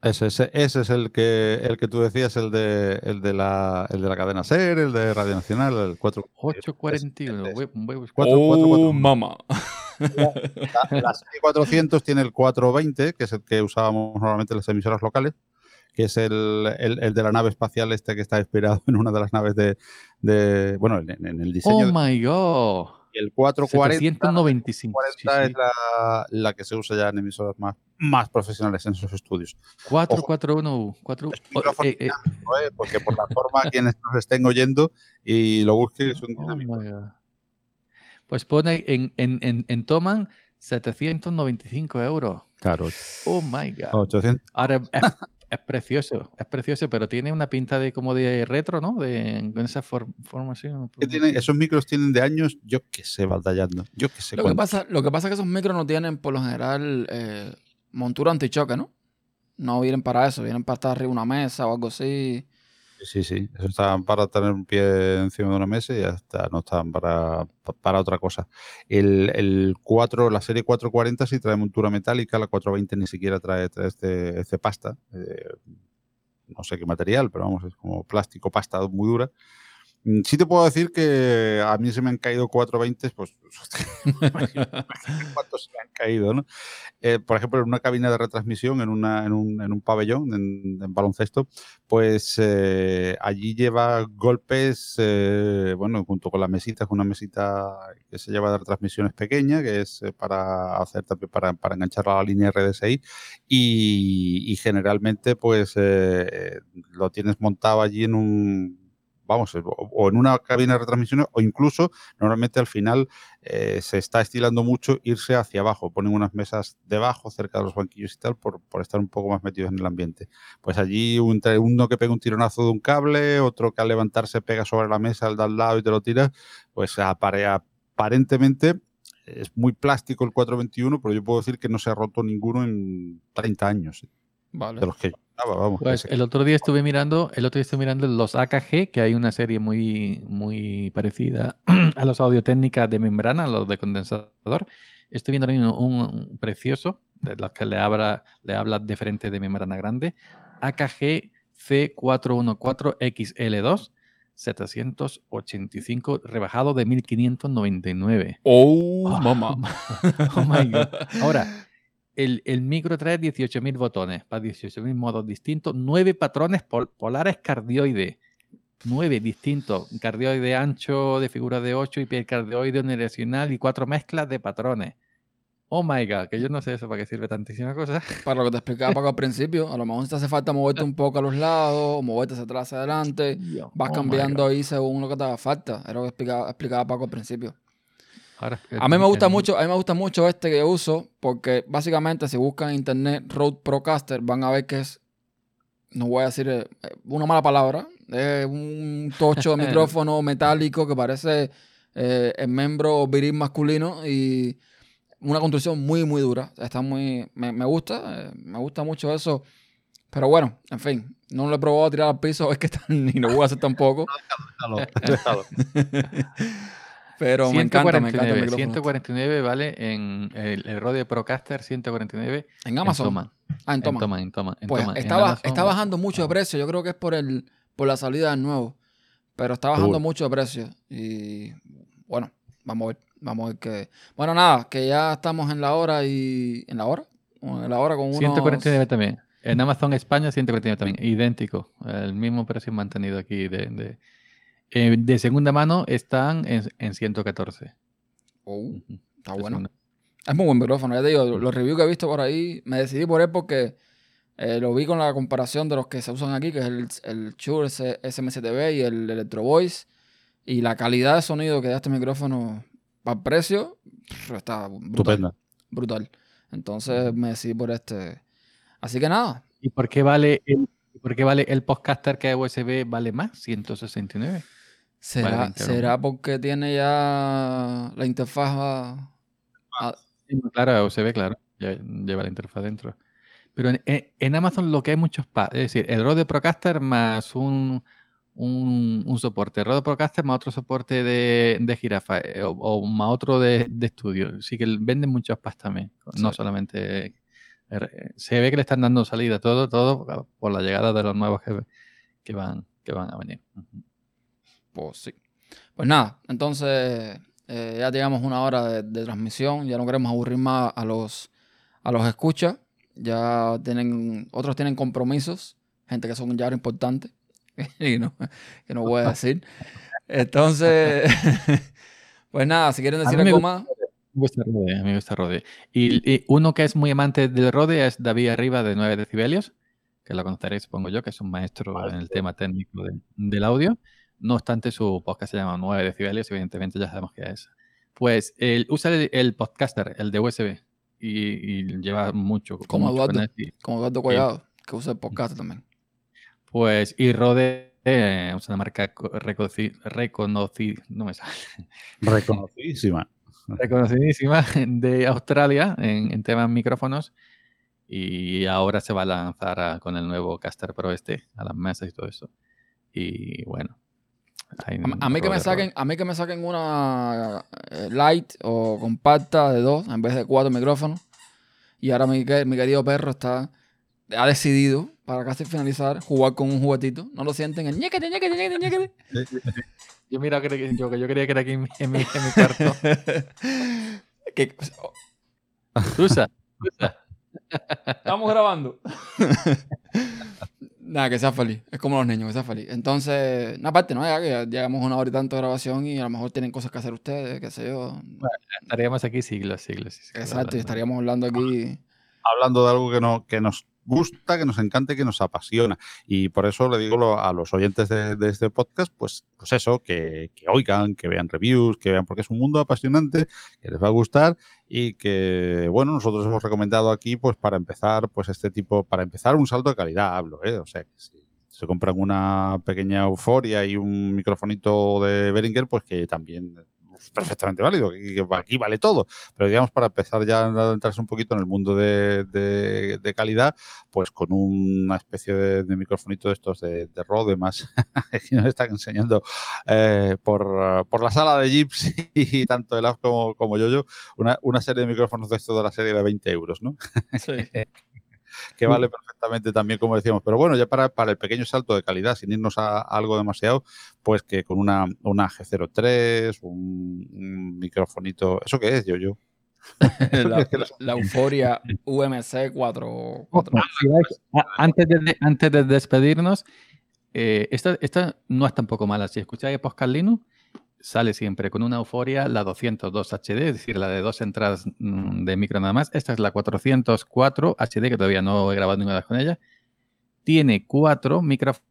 Ese, ese, ese es el que el que tú decías, el de, el de, la, el de la cadena SER, el de Radio Nacional, el 4. 841. es- voy- voy a buscar. Cuatro, cuatro, cuatro. oh, mamá. La, la serie 400 tiene el 420, que es el que usábamos normalmente en las emisoras locales, que es el, el- el de la nave espacial este que está inspirado en una de las naves de, de- bueno, en, en el diseño. Oh de- my god. y el 440 795. sí, 40 sí. es la, la que se usa ya en emisoras más, más profesionales en esos estudios. 441. 4, Es un micrófono eh, eh, dinámico, ¿eh? Porque por la forma quienes nos estén oyendo y lo busquen es un oh dinámico. God. Pues pone en, en, en, en Toman 795 euros. Claro, Oh my god. 800. Ahora es, precioso, es precioso, pero tiene una pinta de como de retro, ¿no? De, con esa for- forma así. esos micros tienen de años, yo que sé, batallando. Yo que sé. Lo que, pasa, lo que pasa es que esos micros no tienen por lo general eh, montura antichoque, ¿no? No vienen para eso, vienen para estar arriba de una mesa o algo así. Sí, sí, eso están para tener un pie encima de una mesa y ya está, no están para, pa- para otra cosa. El, el 4, la serie 440 sí trae montura metálica, la 420 ni siquiera trae, trae este, este pasta. eh, no sé qué material, pero vamos, es como plástico, pasta muy dura. Mm, Sí te puedo decir que a mí se me han caído 420, pues [laughs] cuántos se me han caído, ¿no? Eh, por ejemplo, en una cabina de retransmisión, en, una, en, un, en un pabellón, en, en baloncesto, pues eh, allí lleva golpes, eh, bueno, junto con la mesita, es una mesita que se lleva de retransmisiones pequeña, que es eh, para hacer también para, para engancharla a la línea RDSI, y, y generalmente, pues eh, lo tienes montado allí en un vamos, o, en una cabina de retransmisiones o incluso normalmente al final eh, se está estilando mucho irse hacia abajo. Ponen unas mesas debajo, cerca de los banquillos y tal, por, por estar un poco más metidos en el ambiente. Pues allí un, uno que pega un tironazo de un cable, otro que al levantarse pega sobre la mesa, el de al lado y te lo tira, pues apare, aparentemente es muy plástico el 421, pero yo puedo decir que no se ha roto ninguno en 30 años. Vale. De los que estaba, vamos. Pues el otro día estuve mirando, el otro día estuve mirando los AKG, que hay una serie muy, muy parecida [clears throat] a los audio técnicas de membrana, los de condensador. Estoy viendo un, un precioso, de los que le habla, le habla de frente de membrana grande, AKG C414XL2, 785, rebajado de 1599. Oh, Oh, mamá. [laughs] Oh my God. Ahora, el, el micro trae 18.000 botones para 18.000 modos distintos, 9 patrones pol- polares cardioide. nueve distintos, cardioide ancho de figura de 8 y cardioide unidireccional y cuatro mezclas de patrones. Oh my god, que yo no sé eso para qué sirve tantísimas cosas. [laughs] Para lo que te explicaba Paco al principio, a lo mejor te hace falta moverte un poco a los lados, o moverte hacia atrás, hacia adelante. Vas Oh cambiando ahí según lo que te haga falta. Era lo que explicaba, explicaba Paco al principio. Ahora, A mí me gusta el- mucho, a mí me gusta mucho este que yo uso, porque básicamente si buscan en internet Rode Procaster, van a ver que es, no voy a decir eh, una mala palabra, es un tocho de [laughs] micrófono metálico que parece eh, el miembro viril masculino y una construcción muy, muy dura. Está muy, me, me gusta, eh, me gusta mucho eso. Pero bueno, en fin, no lo he probado a tirar al piso, [laughs] es que ni lo voy a hacer tampoco. [laughs] Pero me encanta, me encanta el 149, micrófono. 149 vale en el, el Rode Procaster 149 En Amazon. en Toma. ah, en En Toma. Toma, en Toma, en Pues Toma. En está, ba- Amazon, está bajando mucho de precio. Yo creo que es por el por la salida del nuevo. Pero está bajando Seguro. mucho de precio. Y bueno, vamos a ver. Vamos a ver qué. Bueno, nada, que ya estamos en la hora y. ¿En la hora? En la hora con unos. 149 también. En Amazon España 149 también. Idéntico. El mismo precio mantenido aquí de, de, eh, de segunda mano están en, en 114. Oh, está De bueno. segunda- Es muy buen micrófono. Ya te digo, los reviews que he visto por ahí, me decidí por él porque eh, lo vi con la comparación de los que se usan aquí, que es el, el Shure SMCTV y el Electro Voice. Y la calidad de sonido que da este micrófono para el precio, está brutal. Estupenda. brutal. Entonces me decidí por este. Así que nada, ¿Y por qué vale el, por qué vale el podcaster que es USB vale más? 169. Será, 20 euros. será porque tiene ya la interfaz. a- a- Sí, no, Claro, USB, claro. ya lleva la interfaz dentro. Pero en, Amazon lo que hay muchos pa- es decir, el Rode Procaster más un, un, un soporte, Rode Procaster más otro soporte de, de jirafa eh, o, o más otro de, de estudio. Sí que venden muchos packs también, no solamente. eh, Se ve que le están dando salida todo, todo por la llegada de los nuevos que, que van, que van a venir. Pues sí. Pues nada, entonces eh, ya llegamos una hora de, de transmisión. Ya no queremos aburrir más a los, a los escuchas. Ya tienen, otros tienen compromisos, gente que son ya importantes, [laughs] y no, que no voy a decir. Entonces, [laughs] pues nada, si quieren decir algo gusta- más, Me gusta Rode, a mí me gusta Rode. Y, y uno que es muy amante del Rode es David Arriba de 9 decibelios, que lo conoceréis, supongo yo, que es un maestro en el tema técnico de- del audio. No obstante, su podcast se llama 9 decibelios, evidentemente ya sabemos que es. Pues él usa el, el podcaster, el de USB, y, y lleva mucho. Como mucho Eduardo. como Eduardo Collado, que usa el podcast también. Pues, y Rode eh, es una marca co- reconoci- reconoci- no me sale. Reconocidísima. reconocidísima de Australia en, en temas micrófonos y ahora se va a lanzar a- con el nuevo Caster Pro este a las mesas y todo eso. Y bueno. A, a mí que me saquen, a mí que me saquen una eh, light o compacta de dos en vez de cuatro micrófonos. Y ahora mi, que- mi querido perro está ha decidido para casi finalizar jugar con un juguetito. ¿No lo sienten? El ñequete, ñequete, ñequete, ñequete. [laughs] Yo mira yo, que yo creía que era aquí en mi, en mi, en mi cuarto. [laughs] Usa, [laughs] usa. Estamos grabando. [laughs] Nada, que sea feliz. Es como los niños, que sea feliz. Entonces, una parte, ¿no? Ya que ya llegamos una hora y tanto de grabación y a lo mejor tienen cosas que hacer ustedes, qué sé yo. Estaríamos aquí siglos, siglos. siglos Exacto, y estaríamos hablando aquí. hablando de algo que, no, que nos gusta, que nos encanta y que nos apasiona. Y por eso le digo a los oyentes de, este podcast, pues, pues eso, que, que oigan, que vean reviews, que vean, porque es un mundo apasionante, que les va a gustar y que, bueno, nosotros hemos recomendado aquí, pues para empezar, pues este tipo, para empezar un salto de calidad, hablo, ¿eh? O sea, que se compran una pequeña euforia y un microfonito de Behringer, pues que también es perfectamente válido, aquí vale todo. Pero digamos, para empezar ya a adentrarse un poquito en el mundo de, de- de calidad, pues con una especie de, de microfonito de estos de, de Rode más [laughs] que nos están enseñando eh, por, por la sala de Jeeps y tanto el app como, como yo, una, una serie de micrófonos de estos de la serie de 20 euros, ¿no? Sí. [laughs] que vale perfectamente también, como decíamos. Pero bueno, ya para, para el pequeño salto de calidad, sin irnos a, a algo demasiado, pues que con una, una G03, un, un microfonito. ¿Eso qué es, yo yo? [laughs] la, [laughs] la- la euforia UMC 4. Oh, si vais- a- antes, de, antes de despedirnos, Eh, esta, esta no es tampoco mala. Si escucháis Podcast Linux, sale siempre con una euforia la 202 HD, es decir, la de dos entradas mm, de micro nada más. Esta es la 404 HD, que todavía no he grabado ninguna con ella. Tiene cuatro micrófonos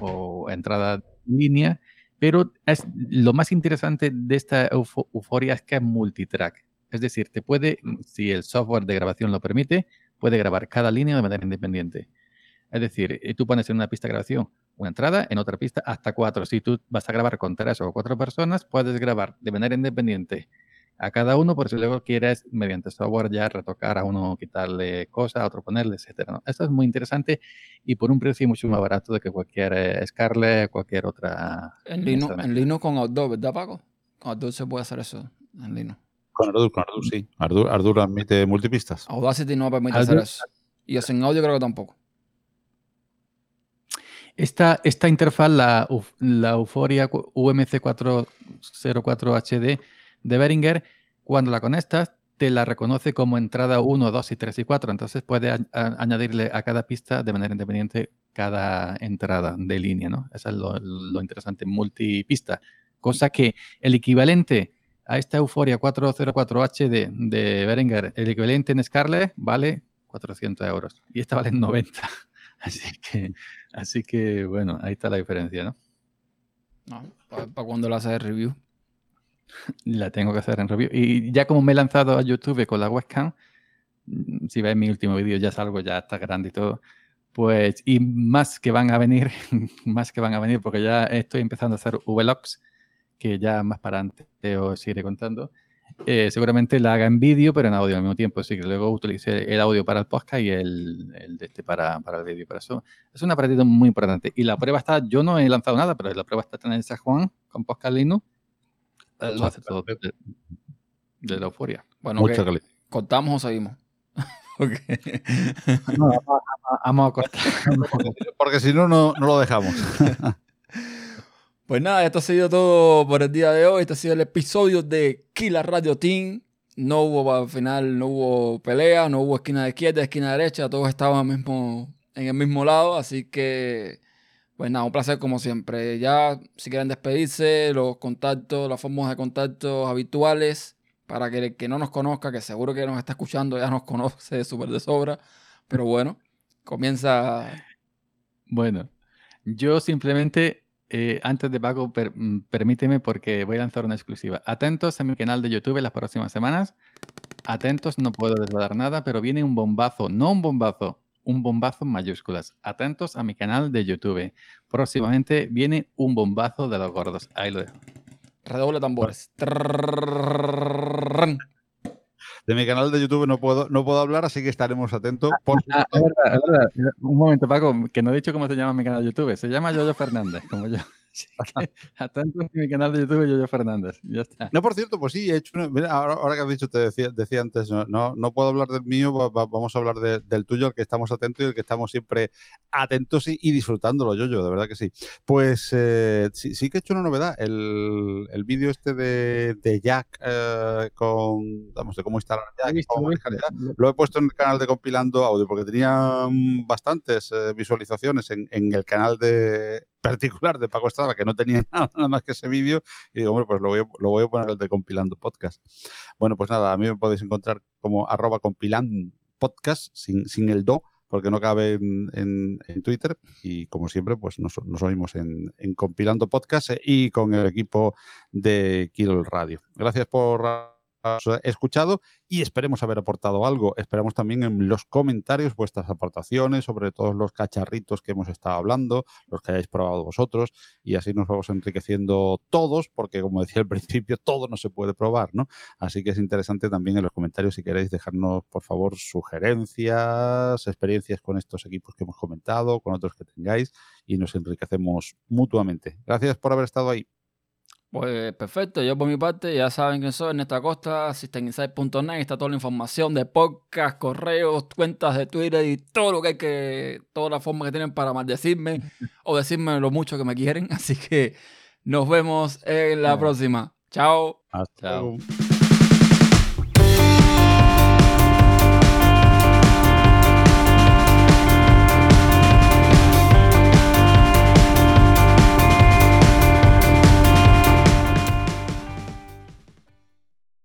o entrada en línea, pero es, lo más interesante de esta euforia es que es multitrack. Es decir, te puede, si el software de grabación lo permite, puede grabar cada línea de manera independiente. Es decir, eh, tú pones en una pista de grabación una entrada, en otra pista hasta cuatro. Si tú vas a grabar con tres o cuatro personas, puedes grabar de manera independiente a cada uno, por si luego quieres, mediante software, ya retocar a uno, quitarle cosas, a otro ponerle, etcétera. Esto es muy interesante y por un precio mucho más barato de que cualquier eh, Scarlett, cualquier otra. En Linux, en Linux con Outdoor, ¿verdad, Paco? Con Outdoor se puede hacer eso en Linux. Con Ardour, con Ardour, sí. Ardour, Ardour admite multipistas. Audacity no permite hacer eso. Y sin audio creo que tampoco. Esta, esta interfaz, la, la Euphoria UMC404HD de Behringer, cuando la conectas, te la reconoce como entrada 1, 2 y 3 y 4. Entonces puedes añadirle a cada pista de manera independiente cada entrada de línea, ¿no? Eso es lo, lo interesante, multipista. Cosa que el equivalente a esta Euphoria 404HD de Behringer, el equivalente en Scarlett vale 400 euros y esta vale 90. [laughs] Así que, así que bueno, ahí está la diferencia, ¿no? No, ¿para cuándo la haces de review? La tengo que hacer en review. Y ya como me he lanzado a YouTube con la webcam, mm, si ves mi último vídeo ya salgo, ya está grande y todo. Pues, y más que van a venir, [laughs] más que van a venir, porque ya estoy empezando a hacer vlogs, que ya más para antes os iré contando. Eh, seguramente la haga en vídeo, pero en audio al mismo tiempo. Así que luego utilice el audio para el podcast y el, el de este para, para el vídeo. Para eso es un aparatito muy importante. Y la prueba está, yo no he lanzado nada, pero la prueba está en San Juan con Podcast Linux. Lo hace todo de, la euforia. Bueno, ¿cortamos o seguimos? [laughs] [laughs] vamos, a cortar. [laughs] Porque si no, no lo dejamos. Pues nada, esto ha sido todo por el día de hoy. Este ha sido el episodio de Killer Radio Team. No hubo, al final, no hubo pelea, no hubo esquina de izquierda, esquina de derecha. Todos estaban mismo, en el mismo lado. Así que, pues nada, un placer como siempre. Ya, si quieren despedirse, los contactos, las formas de contacto habituales, para que el que no nos conozca, que seguro que nos está escuchando, ya nos conoce súper de sobra. Pero bueno, comienza. Bueno, yo simplemente eh, antes de Paco, mm, permíteme porque voy a lanzar una exclusiva. Atentos a mi canal de YouTube las próximas semanas. Atentos, no puedo desvelar nada, pero viene un bombazo, no un bombazo, un bombazo en mayúsculas. Atentos a mi canal de YouTube. Próximamente viene un bombazo de los gordos. Ahí lo dejo. Redoble tambores de mi canal de YouTube no puedo, no puedo hablar, así que estaremos atentos. Por ah, es verdad, es verdad. Un momento, Paco, que no he dicho cómo se llama mi canal de YouTube. Se llama Yoyo Fernández, como yo. Atento [laughs] en mi canal de YouTube, Yoyo Fernández. Ya está. No, por cierto, pues sí, he hecho ahora, que has dicho, te decía, decía antes, no, no, puedo hablar del mío, vamos a hablar del tuyo, el que estamos atentos y el que estamos siempre atentos y, disfrutándolo, Yoyo, de verdad que sí. Pues eh, sí, sí, que he hecho una novedad. El, el vídeo este de, de Jack eh, con, vamos, de cómo instalar Jack, lo he puesto en el canal de compilando audio porque tenía bastantes eh, visualizaciones en, en el canal de particular de Paco Estrada que no tenía [laughs] nada, más que ese vídeo y digo, bueno, pues lo voy, a, lo voy a poner el de compilando podcast. Bueno, pues nada, a mí me podéis encontrar como arroba compilando podcast sin, sin el do porque no cabe en, en, Twitter y como siempre pues nos, nos oímos en, en, compilando podcast y con el equipo de Kilo Radio. Gracias por escuchado y esperemos haber aportado algo. Esperamos también en los comentarios vuestras aportaciones sobre todos los cacharritos que hemos estado hablando, los que hayáis probado vosotros y así nos vamos enriqueciendo todos porque como decía al [laughs] principio, todo no se puede probar, ¿no? Así que es interesante también en los comentarios si queréis dejarnos por favor sugerencias, experiencias con estos equipos que hemos comentado, con otros que tengáis y nos enriquecemos mutuamente. Gracias por haber estado ahí. Pues perfecto, yo por mi parte ya saben que soy Ernesto Acosta, SystemInsight.net, está toda la información de podcast, correos, cuentas de Twitter y todo lo que hay que, todas las formas que tienen para maldecirme o decirme lo mucho que me quieren. [laughs] Así que nos vemos en la próxima. Chao. Hasta luego.